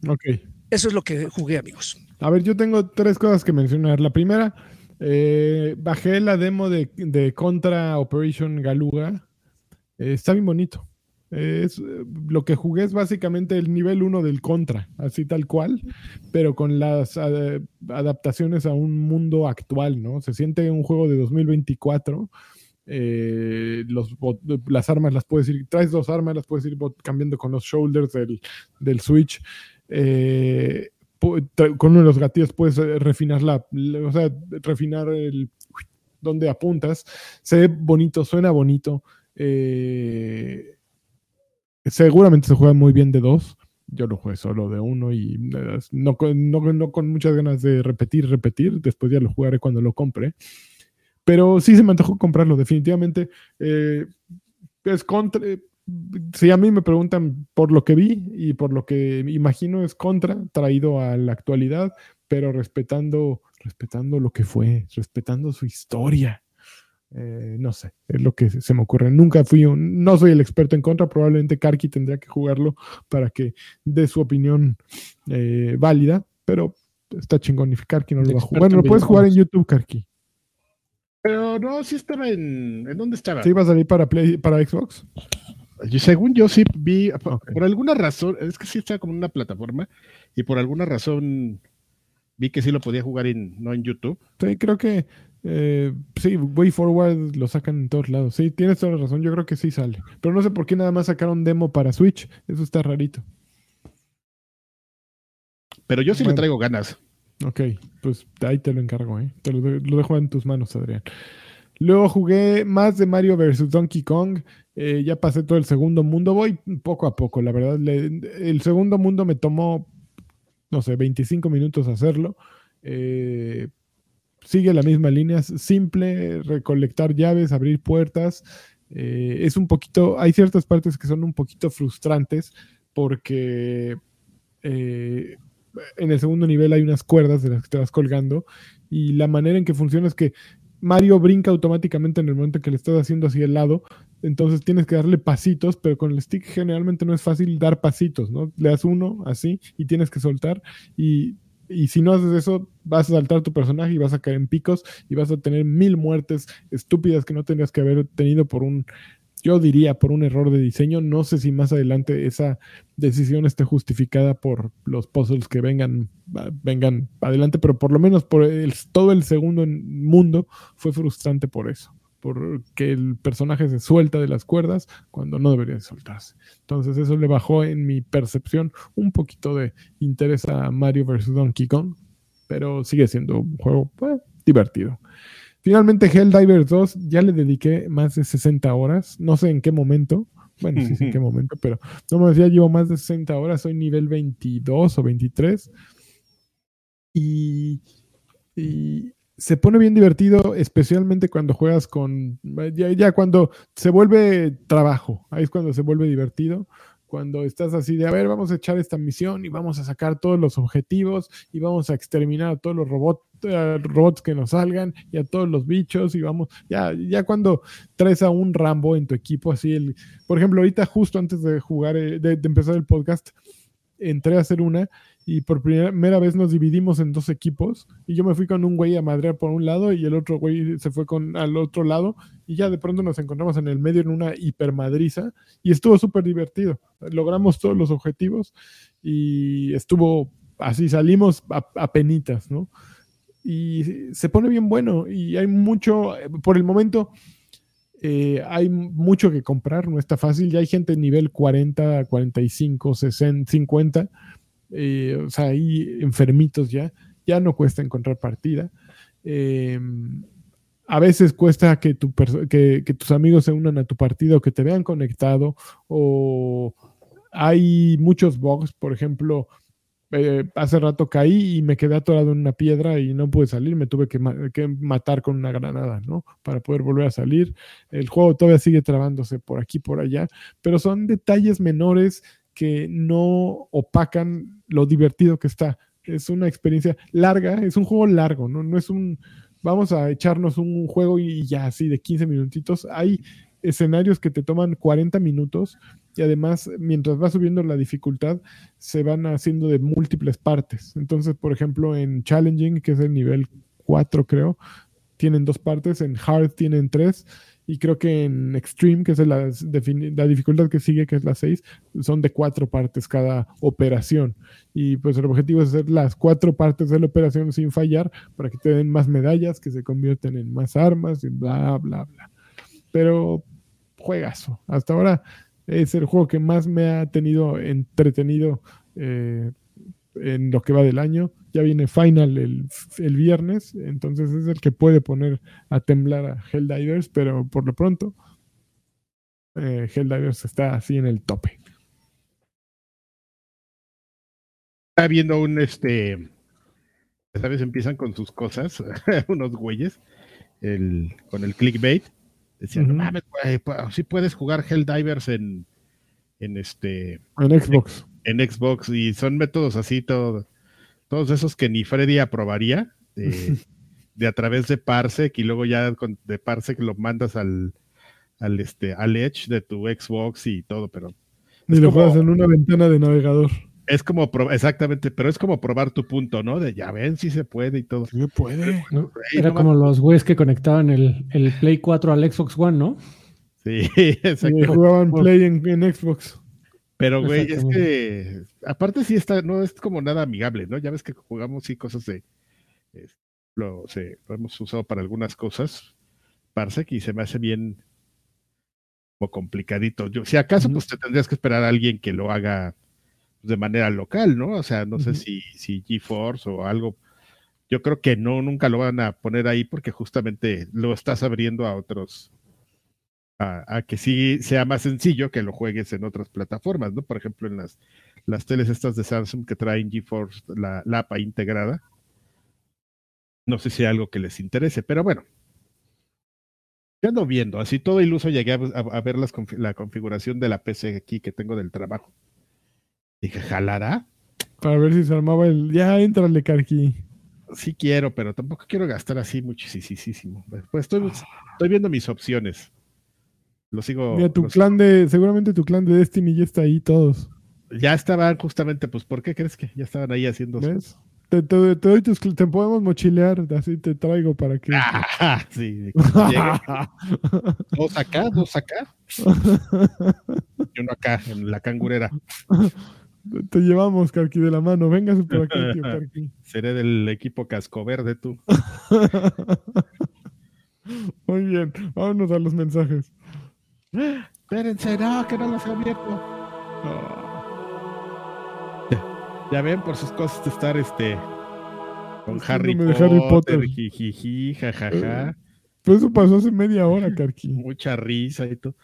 Eso es lo que jugué, amigos. A ver, yo tengo tres cosas que mencionar. La primera, eh, bajé la demo de, de Contra Operation Galuga. Eh, está bien bonito. Es, lo que jugué es básicamente el nivel 1 del Contra, así tal cual, pero con las adaptaciones a un mundo actual, ¿no? Se siente un juego de 2024. Eh, los, las armas las puedes ir, traes dos armas, las puedes ir cambiando con los shoulders del, del Switch. Eh, con uno de los gatillos puedes refinar la, o sea, refinar el donde apuntas. Se ve bonito, suena bonito. Eh, Seguramente se juega muy bien de dos. Yo lo jugué solo de uno y no, no, con muchas ganas de repetir, repetir. Después ya lo jugaré cuando lo compre. Pero sí se me antojó comprarlo, definitivamente. Eh, es contra. Si a mí me preguntan por lo que vi y por lo que imagino, es contra, traído a la actualidad, pero respetando, respetando lo que fue, respetando su historia. Eh, no sé, es lo que se me ocurre. Nunca fui un, no soy el experto en contra, probablemente Karki tendría que jugarlo para que dé su opinión eh, válida, pero está chingón y Karki no lo va a jugar. Bueno, lo puedes jugar en YouTube, Karki. Pero no, sí estaba en. ¿En dónde estaba? ¿Sí iba a salir para, Play, para Xbox? según yo sí vi, por, alguna razón, es que sí está como una plataforma y por alguna razón vi que sí lo podía jugar en, no en YouTube. Sí, creo que eh, sí, Way Forward lo sacan en todos lados. Sí, tienes toda la razón. Yo creo que sí sale. Pero no sé por qué nada más sacaron demo para Switch. Eso está rarito. Pero yo sí le traigo ganas. Ok, pues ahí te lo encargo, ¿eh? Te lo, dejo en tus manos, Adrián. Luego jugué más de Mario vs. Donkey Kong. Eh, ya pasé todo el segundo mundo. Voy poco a poco, la verdad. el segundo mundo me tomó, no sé, 25 minutos hacerlo. Eh, sigue la misma línea, simple, recolectar llaves, abrir puertas. Eh, es un poquito, hay ciertas partes que son un poquito frustrantes porque eh, en el segundo nivel hay unas cuerdas de las que te vas colgando y la manera en que funciona es que Mario brinca automáticamente en el momento que le estás haciendo hacia el lado, entonces tienes que darle pasitos, pero con el stick generalmente no es fácil dar pasitos, ¿no? Le das uno así y tienes que soltar y y si no haces eso, vas a saltar tu personaje y vas a caer en picos y vas a tener mil muertes estúpidas que no tendrías que haber tenido por un, yo diría, por un error de diseño. No sé si más adelante esa decisión esté justificada por los puzzles que vengan, vengan adelante, pero por lo menos por el, todo el segundo mundo fue frustrante por eso porque el personaje se suelta de las cuerdas cuando no debería de soltarse. Entonces eso le bajó en mi percepción un poquito de interés a Mario vs. Donkey Kong, pero sigue siendo un juego pues, divertido. Finalmente Helldivers 2 ya le dediqué más de 60 horas, no sé en qué momento, bueno, sí sé en qué momento, pero no me decía, llevo más de 60 horas, soy nivel 22 o 23. Y, y, se pone bien divertido, especialmente cuando juegas con. Ya, cuando se vuelve trabajo, ahí es cuando se vuelve divertido. Cuando estás así de, a ver, vamos a echar esta misión y vamos a sacar todos los objetivos y vamos a exterminar a todos los robots, robots que nos salgan y a todos los bichos y vamos, ya, ya cuando traes a un Rambo en tu equipo, así el, por ejemplo, ahorita justo antes de jugar, eh, de empezar el podcast, entré a hacer una y por primera vez nos dividimos en dos equipos y yo me fui con un güey a madrear por un lado y el otro güey se fue con al otro lado y ya de pronto nos encontramos en el medio en una hipermadriza y estuvo súper divertido. Logramos todos los objetivos y estuvo así, salimos a, penitas, ¿no? Y se pone bien bueno y hay mucho, por el momento... Eh, hay mucho que comprar, no está fácil. Ya hay gente nivel 40, 45, 60, 50 eh, o sea, ahí enfermitos ya, ya no cuesta encontrar partida. Eh, a veces cuesta que, tu que, tus amigos se unan a tu partida o que te vean conectado o hay muchos bugs, por ejemplo, eh, hace rato caí y me quedé atorado en una piedra y no pude salir, me tuve que, que, matar con una granada, ¿no? Para poder volver a salir. El juego todavía sigue trabándose por aquí, por allá, pero son detalles menores que no opacan lo divertido que está. es una experiencia larga, es un juego largo, ¿no? No es un, vamos a echarnos un juego y ya así de 15 minutitos. Hay escenarios que te toman 40 minutos y además mientras va subiendo la dificultad se van haciendo de múltiples partes. Entonces, por ejemplo, en Challenging, que es el nivel 4 creo, tienen dos partes, en Hard tienen tres y creo que en Extreme, que es la, dificultad que sigue, que es la 6, son de cuatro partes cada operación. Y pues el objetivo es hacer las cuatro partes de la operación sin fallar para que te den más medallas, que se convierten en más armas y bla, bla, bla. Pero juegazo. Hasta ahora es el juego que más me ha tenido entretenido eh, en lo que va del año. Ya viene Final el, el, viernes, entonces es el que puede poner a temblar a Helldivers, pero por lo pronto eh, Helldivers está así en el tope. Está viendo un este. ¿Sabes? Empiezan con sus cosas, unos güeyes, el, con el clickbait. Decían, no mames, sí puedes jugar Helldivers en, en este. En Xbox. En, Xbox, y son métodos así, todo, todos esos que ni Freddy aprobaría, de, a través de Parsec, y luego ya con, de Parsec lo mandas al, al, este, al Edge de tu Xbox y todo, pero. Ni lo juegas en una ventana de navegador. Es como, exactamente, pero es como probar tu punto, ¿no? De ya ven si se puede y todo. Sí puede. Era como los güeyes que conectaban el, el, Play 4 al Xbox One, ¿no? Sí, exacto. jugaban Play en, Xbox. Pero, güey, es que aparte sí está, no es como nada amigable, ¿no? Ya ves que jugamos y cosas de, lo, lo hemos usado para algunas cosas, Parsec, y se me hace bien como complicadito. Yo, si acaso, pues te tendrías que esperar a alguien que lo haga de manera local, ¿no? O sea, no sé si, si GeForce o algo. Yo creo que no, nunca lo van a poner ahí porque justamente lo estás abriendo a otros, a, que sí sea más sencillo que lo juegues en otras plataformas, ¿no? Por ejemplo, en las, las teles estas de Samsung que traen GeForce, la, la APA integrada. No sé si hay algo que les interese, pero bueno. Ya ando viendo, así todo iluso llegué a, ver la configuración de la PC aquí que tengo del trabajo. Dije, ¿jalará? Para ver si se armaba el. Ya, entrale, Carqui. Sí quiero, pero tampoco quiero gastar así muchísimo. Pues estoy, estoy viendo mis opciones. Lo sigo. Mira, tu clan de. Seguramente tu clan de Destiny ya está ahí todos. Ya estaban justamente, pues, ¿por qué crees que ya estaban ahí haciendo ¿Ves? Te, te, te, doy tus, te podemos mochilear, así te traigo para que. Ah, sí, dos acá, dos acá. y uno acá, en la cangurera. Te llevamos, Carqui, de la mano. Venga por aquí, tío Carqui. Seré del equipo casco verde, tú. Muy bien, vámonos a los mensajes. Espérense, no, que no los he abierto. Ya, ven por sus cosas de estar este con Harry, Potter, Harry Potter, jijiji, jajaja. Eh, pues eso pasó hace media hora, Carqui. Mucha risa y todo.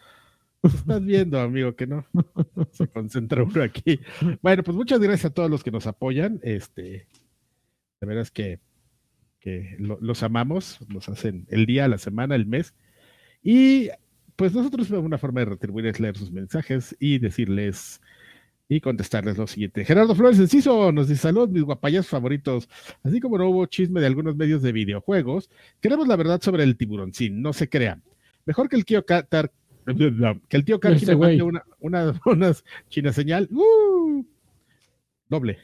Estás viendo, amigo, que no se concentra uno aquí. Bueno, pues muchas gracias a todos los que nos apoyan. Este, de veras que, que los amamos, nos hacen el día, la semana, el mes. Y pues nosotros una forma de retribuir es leer sus mensajes y decirles y contestarles lo siguiente. Gerardo Flores Enciso nos dice salud, mis guapayas favoritos. Así como no hubo chisme de algunos medios de videojuegos, queremos la verdad sobre el tiburoncín, no se crean. Mejor que el Kyo Katar que el tío Karki me mande una, una, unas china señal. ¡uh! doble.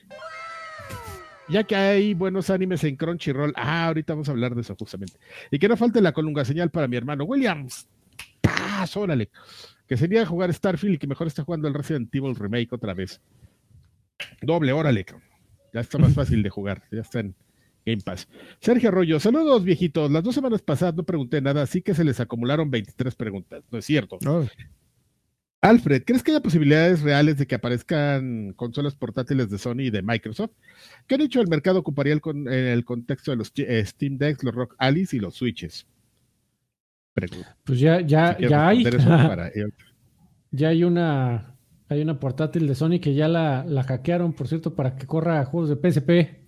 Ya que hay buenos animes en Crunchyroll. Ah, ahorita vamos a hablar de eso justamente. Y que no falte la colunga señal para mi hermano Williams. ¡Paz! Órale. Que sería jugar Starfield y que mejor está jugando el Resident Evil Remake otra vez. Doble, órale. Ya está más fácil de jugar. Ya está en Game Pass. Sergio Arroyo, saludos viejitos. Las dos semanas pasadas no pregunté nada, así que se les acumularon 23 preguntas. No es cierto. Alfred, ¿crees que haya posibilidades reales de que aparezcan consolas portátiles de Sony y de Microsoft? ¿Qué han dicho el mercado ocuparía el en el contexto de los eh, Steam Decks, los Rock Alice y los Switches? Pues ya, ya, ya hay. ya hay una, hay una portátil de Sony que ya la, la hackearon, por cierto, para que corra juegos de PSP.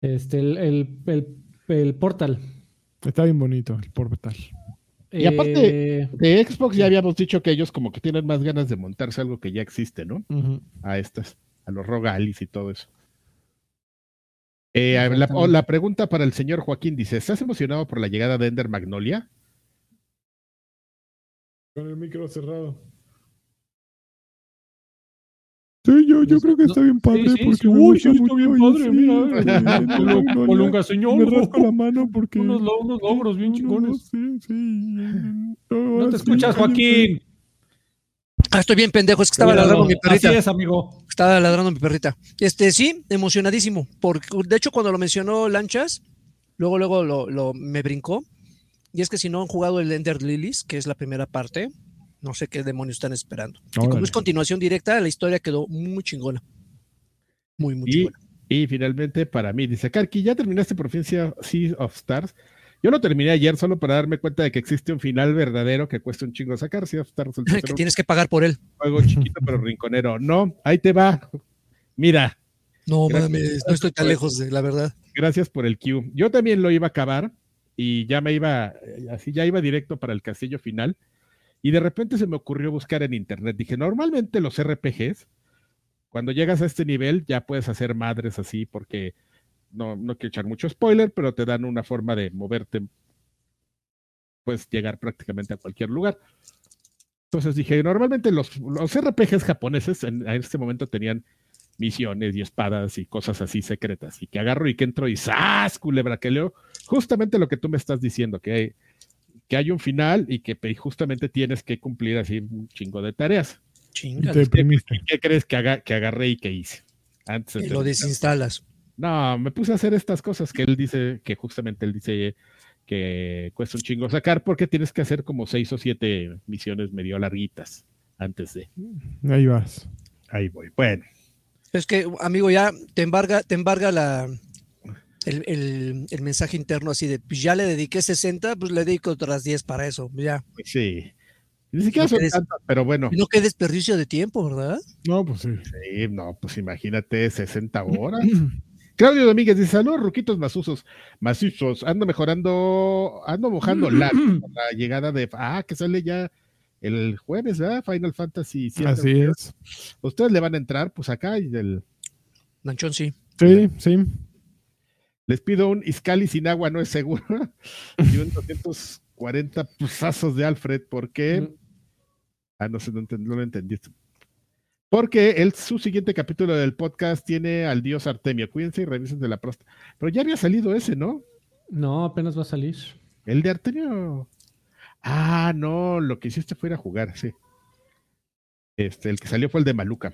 Este, el, el, Portal. Está bien bonito el Portal. Y aparte, eh, de Xbox ya habíamos dicho que ellos como que tienen más ganas de montarse algo que ya existe, ¿no? A estas, a los Rogalis y todo eso. Eh, la, pregunta para el señor Joaquín dice: ¿Estás emocionado por la llegada de Ender Magnolia? Con el micro cerrado. Sí, yo, yo creo que está bien padre. porque uy, sí, está bien padre, mira. Colunga, señor. Me rasco la mano porque. Unos, logros bien chingones. sí, sí. No, te escuchas, Joaquín. Ah, estoy bien pendejo, es que estaba ladrando mi perrita. Así es, amigo. Estaba ladrando mi perrita. Este, sí, emocionadísimo. Porque, de hecho, cuando lo mencionó Lanchas, luego, luego lo, lo, me brincó. Y es que si no han jugado el Ender Lilies, que es la primera parte, no sé qué demonios están esperando. Y como es continuación directa, la historia quedó muy chingona. Muy, muy chingona. Y finalmente, para mí, dice Karki, ¿ya terminaste Provincia Sea of Stars? Yo lo terminé ayer solo para darme cuenta de que existe un final verdadero que cuesta un chingo sacar. Sea of Stars, que tienes que pagar por él. Juego chiquito pero rinconero. No, ahí te va. Mira. No, mames, no estoy tan lejos de la verdad. Gracias por el Q. Yo también lo iba a acabar y ya me iba, así ya iba directo para el castillo final y de repente se me ocurrió buscar en internet. Dije, normalmente los RPGs, cuando llegas a este nivel, ya puedes hacer madres así, porque no, no quiero echar mucho spoiler, pero te dan una forma de moverte. Puedes llegar prácticamente a cualquier lugar. Entonces dije, normalmente los, los RPGs japoneses en, este momento tenían misiones y espadas y cosas así secretas. Y que agarro y que entro y ¡zas! Culebra que leo. Justamente lo que tú me estás diciendo, que hay, que hay un final y que justamente tienes que cumplir así un chingo de tareas. Chinga. ¿Qué, ¿Qué, crees que, haga, que agarré y que hice? Antes lo desinstalas. No, me puse a hacer estas cosas que él dice, que justamente él dice que cuesta un chingo sacar porque tienes que hacer como seis o siete misiones medio larguitas antes de. Ahí vas. Ahí voy. Bueno. Es que, amigo, ya te embarga, te embarga la, el, el, mensaje interno así de, pues ya le dediqué 60, pues le dedico otras 10 para eso, ya. Pues sí. Ni siquiera son tantas, pero bueno. No qué desperdicio de tiempo, ¿verdad? No, pues sí. Sí, no, pues imagínate 60 horas. Claudio Domínguez dice, saludos, ruquitos macizos, macizos, ando mejorando, ando mojando la, la llegada de, ah, que sale ya el jueves, ¿verdad? Final Fantasy Así es. Ustedes le van a entrar, pues acá y del... Nanchón, sí. Sí, sí. Les pido un Iscali sin agua, no es seguro. y un 240 pusazos de Alfred, porque. Mm. Ah, no sé, no, lo entendiste. Porque el, su siguiente capítulo del podcast tiene al dios Artemio. Cuídense y revisen de la próstata. Pero ya había salido ese, ¿no? No, apenas va a salir. El de Artemio. Ah, no, lo que hiciste fue ir a jugar, sí. Este, el que salió fue el de Maluca.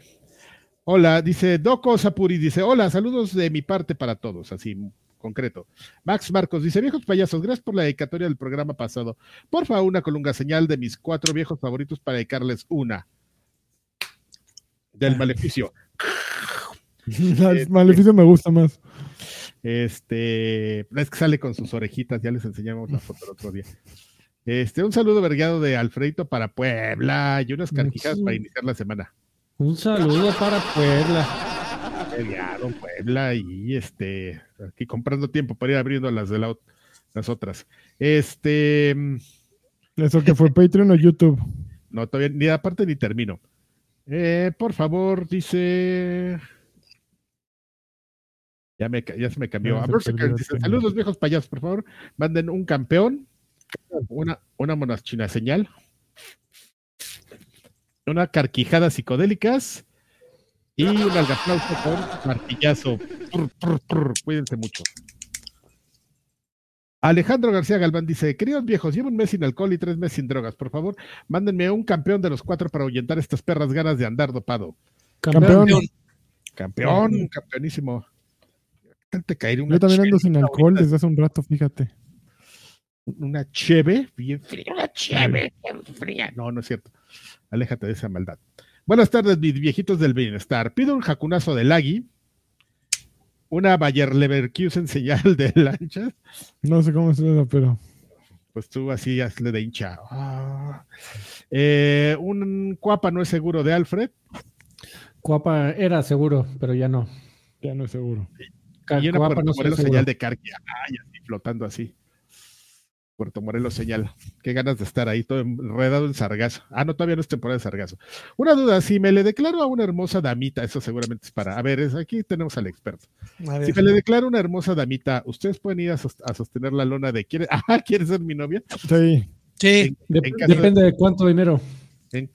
Hola, dice Doco Sapuri, dice, hola, saludos de mi parte para todos, así concreto. Max Marcos dice, viejos payasos, gracias por la dedicatoria del programa pasado. Porfa, una colunga señal de mis cuatro viejos favoritos para dedicarles una. Del maleficio. El este, maleficio me gusta más. Este, es que sale con sus orejitas, ya les enseñamos la foto el otro día. Este, un saludo vergado de Alfredito para Puebla y unas carquijadas para iniciar la semana. Un saludo para Puebla enviaron Puebla y este, aquí comprando tiempo para ir abriendo las de las otras. Este. ¿Eso que fue Patreon o YouTube? No, todavía ni aparte ni termino. Eh, por favor, dice. Ya, me, ya se me cambió. Saludos, viejos payasos, por favor. Manden un campeón, una, una monachina señal, una carquijada psicodélicas y un algaplauso con martillazo. Cuídense mucho. Alejandro García Galván dice, queridos viejos, llevo un mes sin alcohol y tres meses sin drogas. Por favor, mándenme un campeón de los cuatro para ahuyentar estas perras ganas de andar dopado. Campeón. Campeón, campeonísimo. Yo también ando sin alcohol desde hace un rato, fíjate. Una cheve bien fría, una cheve bien fría. No, no es cierto. Aléjate de esa maldad. Buenas tardes, mis viejitos del bienestar. Pido un jacunazo de Lagui, una Bayer Leverkusen señal de lancha. No sé cómo es eso, pero. Pues tú así hazle de hincha. Eh, un Cuapa no es seguro de Alfred. Cuapa era seguro, pero ya no. Ya no es seguro. Y una Cuapa no señal de Carquia. Ay, así flotando así. Puerto Morelos señala. Qué ganas de estar ahí, todo enredado en sargazo. Ah, no, todavía no es temporada de sargazo. Una duda, si me le declaro a una hermosa damita, eso seguramente es para. A ver, es, aquí tenemos al experto. Si me le declaro una hermosa damita, ¿ustedes pueden ir a, sostener la lona de quiere, ah, ¿quiere ser mi novia? Sí. Sí. depende de, cuánto dinero. En,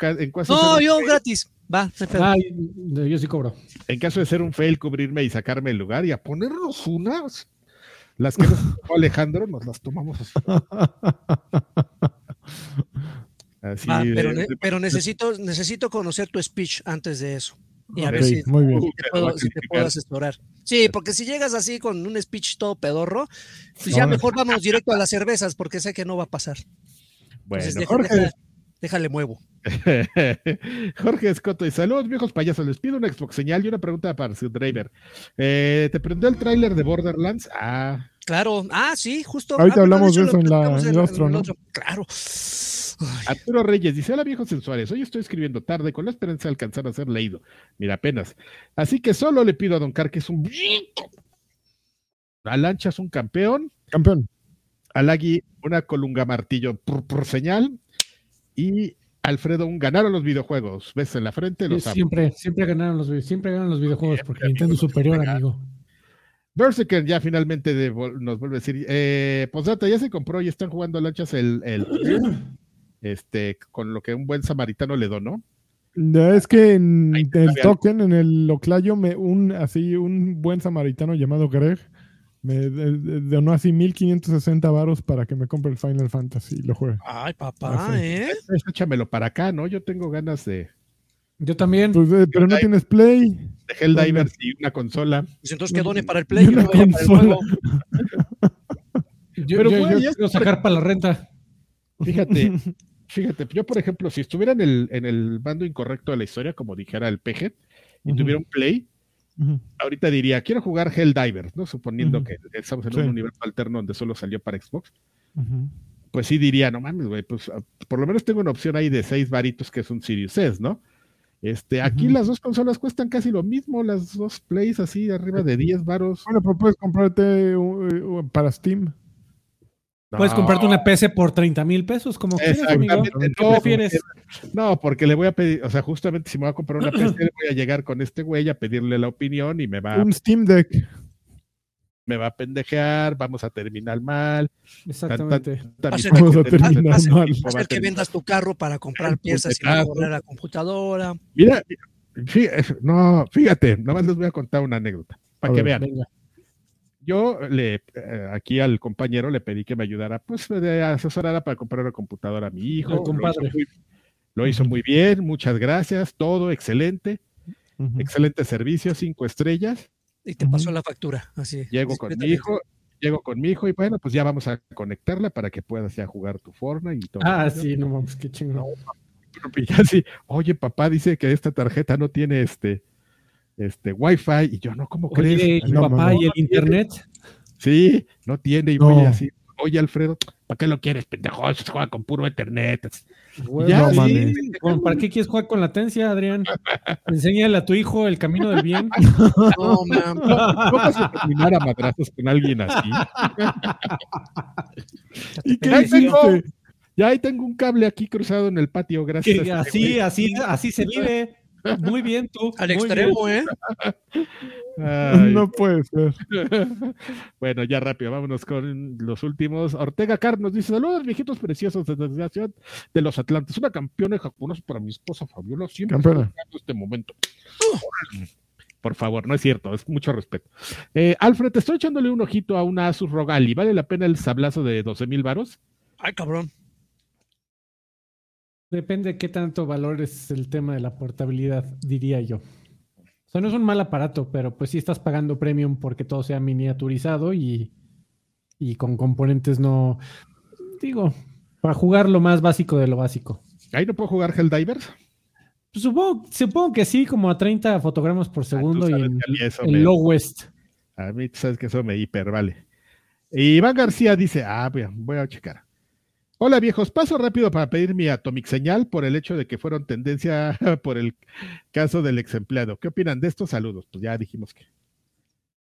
no, yo gratis. Va, ah, yo sí cobro. En caso de ser un fail, cubrirme y sacarme el lugar y a ponernos unas. Las que nos Alejandro nos las tomamos así. Ah, pero, necesito, necesito conocer tu speech antes de eso. Y a ver si, te puedo, asesorar. Sí, porque si llegas así con un speech todo pedorro, pues ya mejor vamos directo a las cervezas, porque sé que no va a pasar. Bueno, Jorge. déjale muevo. Jorge Escoto y saludos viejos payasos, les pido una Xbox señal y una pregunta para su driver. Eh, ¿Te prendió el tráiler de Borderlands? Ah. Claro, ah, sí, justo. Ahorita hablamos de eso en la en otro, ¿no? Claro. Arturo Reyes dice: Hola viejos sensuales, hoy estoy escribiendo tarde con la esperanza de alcanzar a ser leído. Mira, apenas. Así que solo le pido a Don Car que es un. A Lancha es un campeón. Campeón. A Lagui una colunga martillo por señal. Y Alfredo, un ganaron los videojuegos. Ves en la frente, los Siempre, siempre ganaron los siempre ganan los videojuegos porque Nintendo es superior, amigo. Berserker ya finalmente nos vuelve a decir, eh, Posdata ya se compró y están jugando lanchas el, el este, con lo que un buen samaritano le donó. Es que en el token, en el Oclayo, me, un así, un buen samaritano llamado Greg me donó así 1560 varos para que me compre el Final Fantasy y lo juegue. Ay, papá, ¿eh? Échamelo para acá, ¿no? Yo tengo ganas de. Yo también. Pues, eh, pero no tienes Play. De Helldivers y una consola. Pues entonces que done para el Play, no para el juego. yo, pero yo, quiero sacar para la renta. Fíjate, fíjate, yo por ejemplo, si estuviera en el, en el bando incorrecto de la historia, como dijera el PG, y tuviera un Play, Ahorita diría, quiero jugar Helldivers, ¿no? Suponiendo que estamos en un universo alterno donde solo salió para Xbox. Pues sí diría, no mames, güey, pues ah, por lo menos tengo una opción ahí de seis varitos que es un Sirius S, ¿no? Este, aquí las dos consolas cuestan casi lo mismo, las dos plays así arriba de 10 varos. Bueno, pues puedes comprarte para Steam. Puedes comprarte una PC por 30 mil pesos, como quieras, amigo. ¿Qué prefieres? No, porque le voy a pedir, o sea, justamente si me voy a comprar una PC, le voy a llegar con este güey a pedirle la opinión y me va. Un Steam Deck. Me va a pendejear, vamos a terminar mal. Exactamente. vamos a terminar mal. Hacer que vendas tu carro para comprar piezas y la computadora. Mira, no, fíjate, nada más les voy a contar una anécdota para que vean yo le eh, aquí al compañero le pedí que me ayudara, pues de asesorara para comprar una computadora a mi hijo. Lo hizo, muy, bien, muchas gracias, todo excelente, excelente servicio, cinco estrellas. Y te pasó la factura, así. Llego con mi hijo, llego con mi hijo y bueno, pues ya vamos a conectarla para que puedas ya jugar tu Fortnite y todo. Ah, sí, no mames, qué chingón. oye, papá dice que esta tarjeta no tiene este este, Wi-Fi, y yo, no, ¿cómo crees? papá y el internet? Sí, no tiene, y voy así, oye Alfredo, ¿para qué lo quieres, pendejo? Se juega con puro internet. ya, sí. ¿Para qué quieres jugar con latencia, Adrián? Enséñale a tu hijo el camino del bien. No, man. ¿Cómo vas a terminar a madrazos con alguien así? ¿Y qué ahí tengo, ya ahí tengo un cable aquí cruzado en el patio, gracias. Este así, así, así se vive. Muy bien tú. Al extremo, ¿eh? no puede ser. bueno, ya rápido, vámonos con los últimos. Ortega Car nos dice: Saludos, viejitos preciosos desde la ciudad de los Atlantes. Una campeona japonesa para mi esposa Fabiola. Siempre en este momento. Por favor, no es cierto, es mucho respeto. Eh, Alfred, estoy echándole un ojito a una Asus Rogali. ¿Vale la pena el sablazo de 12 mil varos? Ay, cabrón. Depende de qué tanto valores el tema de la portabilidad, diría yo. O sea, no es un mal aparato, pero pues sí estás pagando premium porque todo sea miniaturizado y, y con componentes no. Digo, para jugar lo más básico de lo básico. ¿Ahí no puedo jugar Helldivers? Pues supongo, supongo que sí, como a 30 fotogramas por ah, segundo y en, low west. A mí sabes que eso me hiper vale. Y Iván García dice, ah, voy a checar. Hola viejos, paso rápido para pedir mi Atomic señal por el hecho de que fueron tendencia por el caso del ex empleado. ¿Qué opinan de estos saludos? Pues ya dijimos que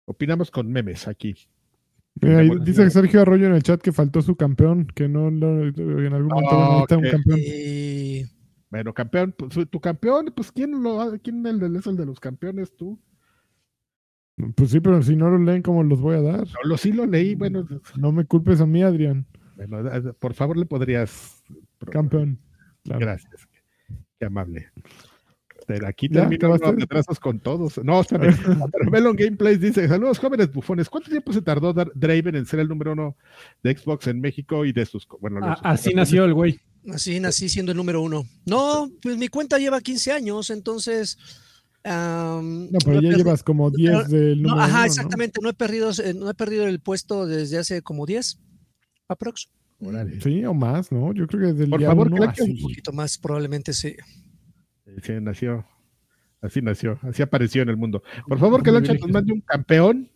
opinamos con memes aquí. dice Sergio Arroyo en el chat que faltó su campeón, que no lo, en algún momento necesita un campeón. Bueno, campeón, pues, tu campeón, pues ¿quién, lo, quién es el de los campeones tú? Pues sí, pero si no lo leen, ¿cómo los voy a dar? No, lo sí lo leí, bueno. No me culpes a mí, Adrián. Bueno, por favor le podrías... Campeón. Gracias. Qué amable. Aquí termino los retrasos con todos. No, Melon Gameplays dice: Saludos, jóvenes bufones. ¿Cuánto tiempo se tardó Draven en ser el número uno de Xbox en México y de sus. Bueno, así nació el güey. Así nací siendo el número uno. No, pues mi cuenta lleva 15 años, entonces. no, pero ya llevas como 10 del número Ajá, exactamente. ¿no? he perdido, eh, no he perdido el puesto desde hace como 10, aprox. Sí, o más, ¿no? Yo creo que desde el Por favor, un poquito más, probablemente sí. Sí, nació. Así nació, así apareció en el mundo. Por favor, que Lancha nos mande un campeón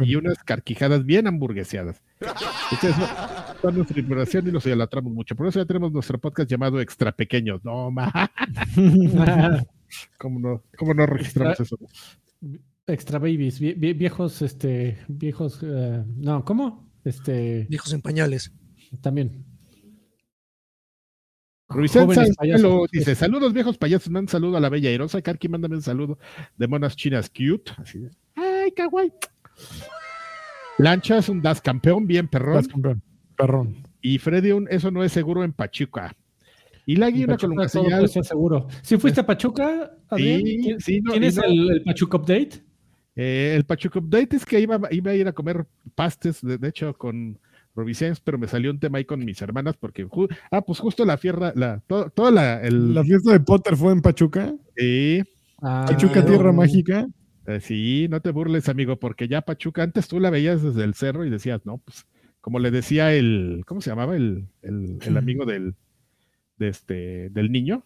y unas carquijadas bien hamburgueseadas. Ustedes no, nuestra información y los idolatramos mucho. Por eso ya tenemos nuestro podcast llamado Extra Pequeños. No, ma. ¿Cómo no, cómo no registramos eso? Extra babies, viejos, este, viejos, eh, no, ¿cómo? Este. Viejos en pañales. También. Ruizenza dice: Saludos, viejos payasos. un saludo a la bella Erosa. Karki, mándame un saludo de monas chinas cute. Así Ay, kawaii. Lancha es un das campeón, bien perrón. Das campeón, perrón. Y Freddy, un, eso no es seguro en Pachuca. Y la guía columna señal. seguro. ¿Si fuiste a Pachuca? Sí, sí, ¿Tienes el, Pachuca Update? Eh, el Pachuca Update es que iba, iba, a ir a comer pastes, de hecho, con Robicens, pero me salió un tema ahí con mis hermanas porque, ah, pues justo la fiesta, la, toda la... ¿La fiesta de Potter fue en Pachuca? Sí. Ah, Pachuca Tierra Mágica. Eh, sí, no te burles, amigo, porque ya Pachuca, antes tú la veías desde el cerro y decías, no, pues, como le decía el, ¿cómo se llamaba? El, el, amigo del, de este, del niño.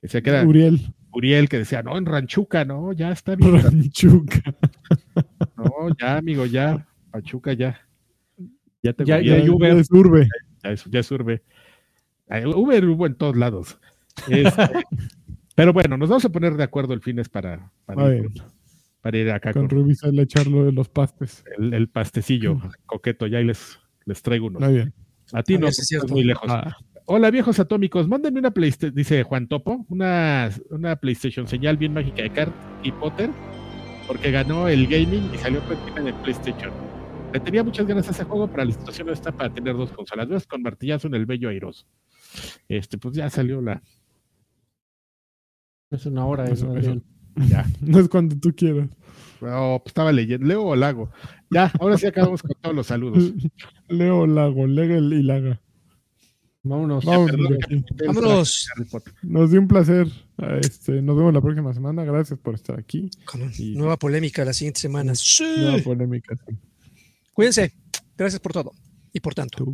Decía que era Uriel. Uriel, que decía, no, en Ranchuca, no, ya está bien. Ranchuca. No, ya, amigo, ya, Pachuca, ya. Ya, te, ya, ya, Uber. es Urbe. Ya, es Urbe. Uber hubo en todos lados. Este, pero bueno, nos vamos a poner de acuerdo el fines para, para, ir, para ir, acá. Con, con le echarlo de los pastes. El, pastecillo coqueto, ya ahí les, les traigo uno. Muy bien. A ti no, es muy lejos. Ah. Hola viejos atómicos, mándenme una PlayStation, dice Juan Topo, una, una PlayStation señal bien mágica de Cart y Potter, porque ganó el gaming y salió en el PlayStation. Le tenía muchas ganas a ese juego, pero la situación no está para tener dos consolas. Ves con martillazo en el bello airoso. Este, pues ya salió la. Es una hora, eso, Ya. No es cuando tú quieras. No, pues estaba leyendo. Leo o Lago. Ya, ahora sí acabamos con todos los saludos. Leo Lago, Lega y Laga. Vámonos. Vámonos. Nos dio un placer. Este, nos vemos la próxima semana. Gracias por estar aquí. nueva polémica la siguiente semana. Nueva polémica. Cuídense. Gracias por todo y por tanto.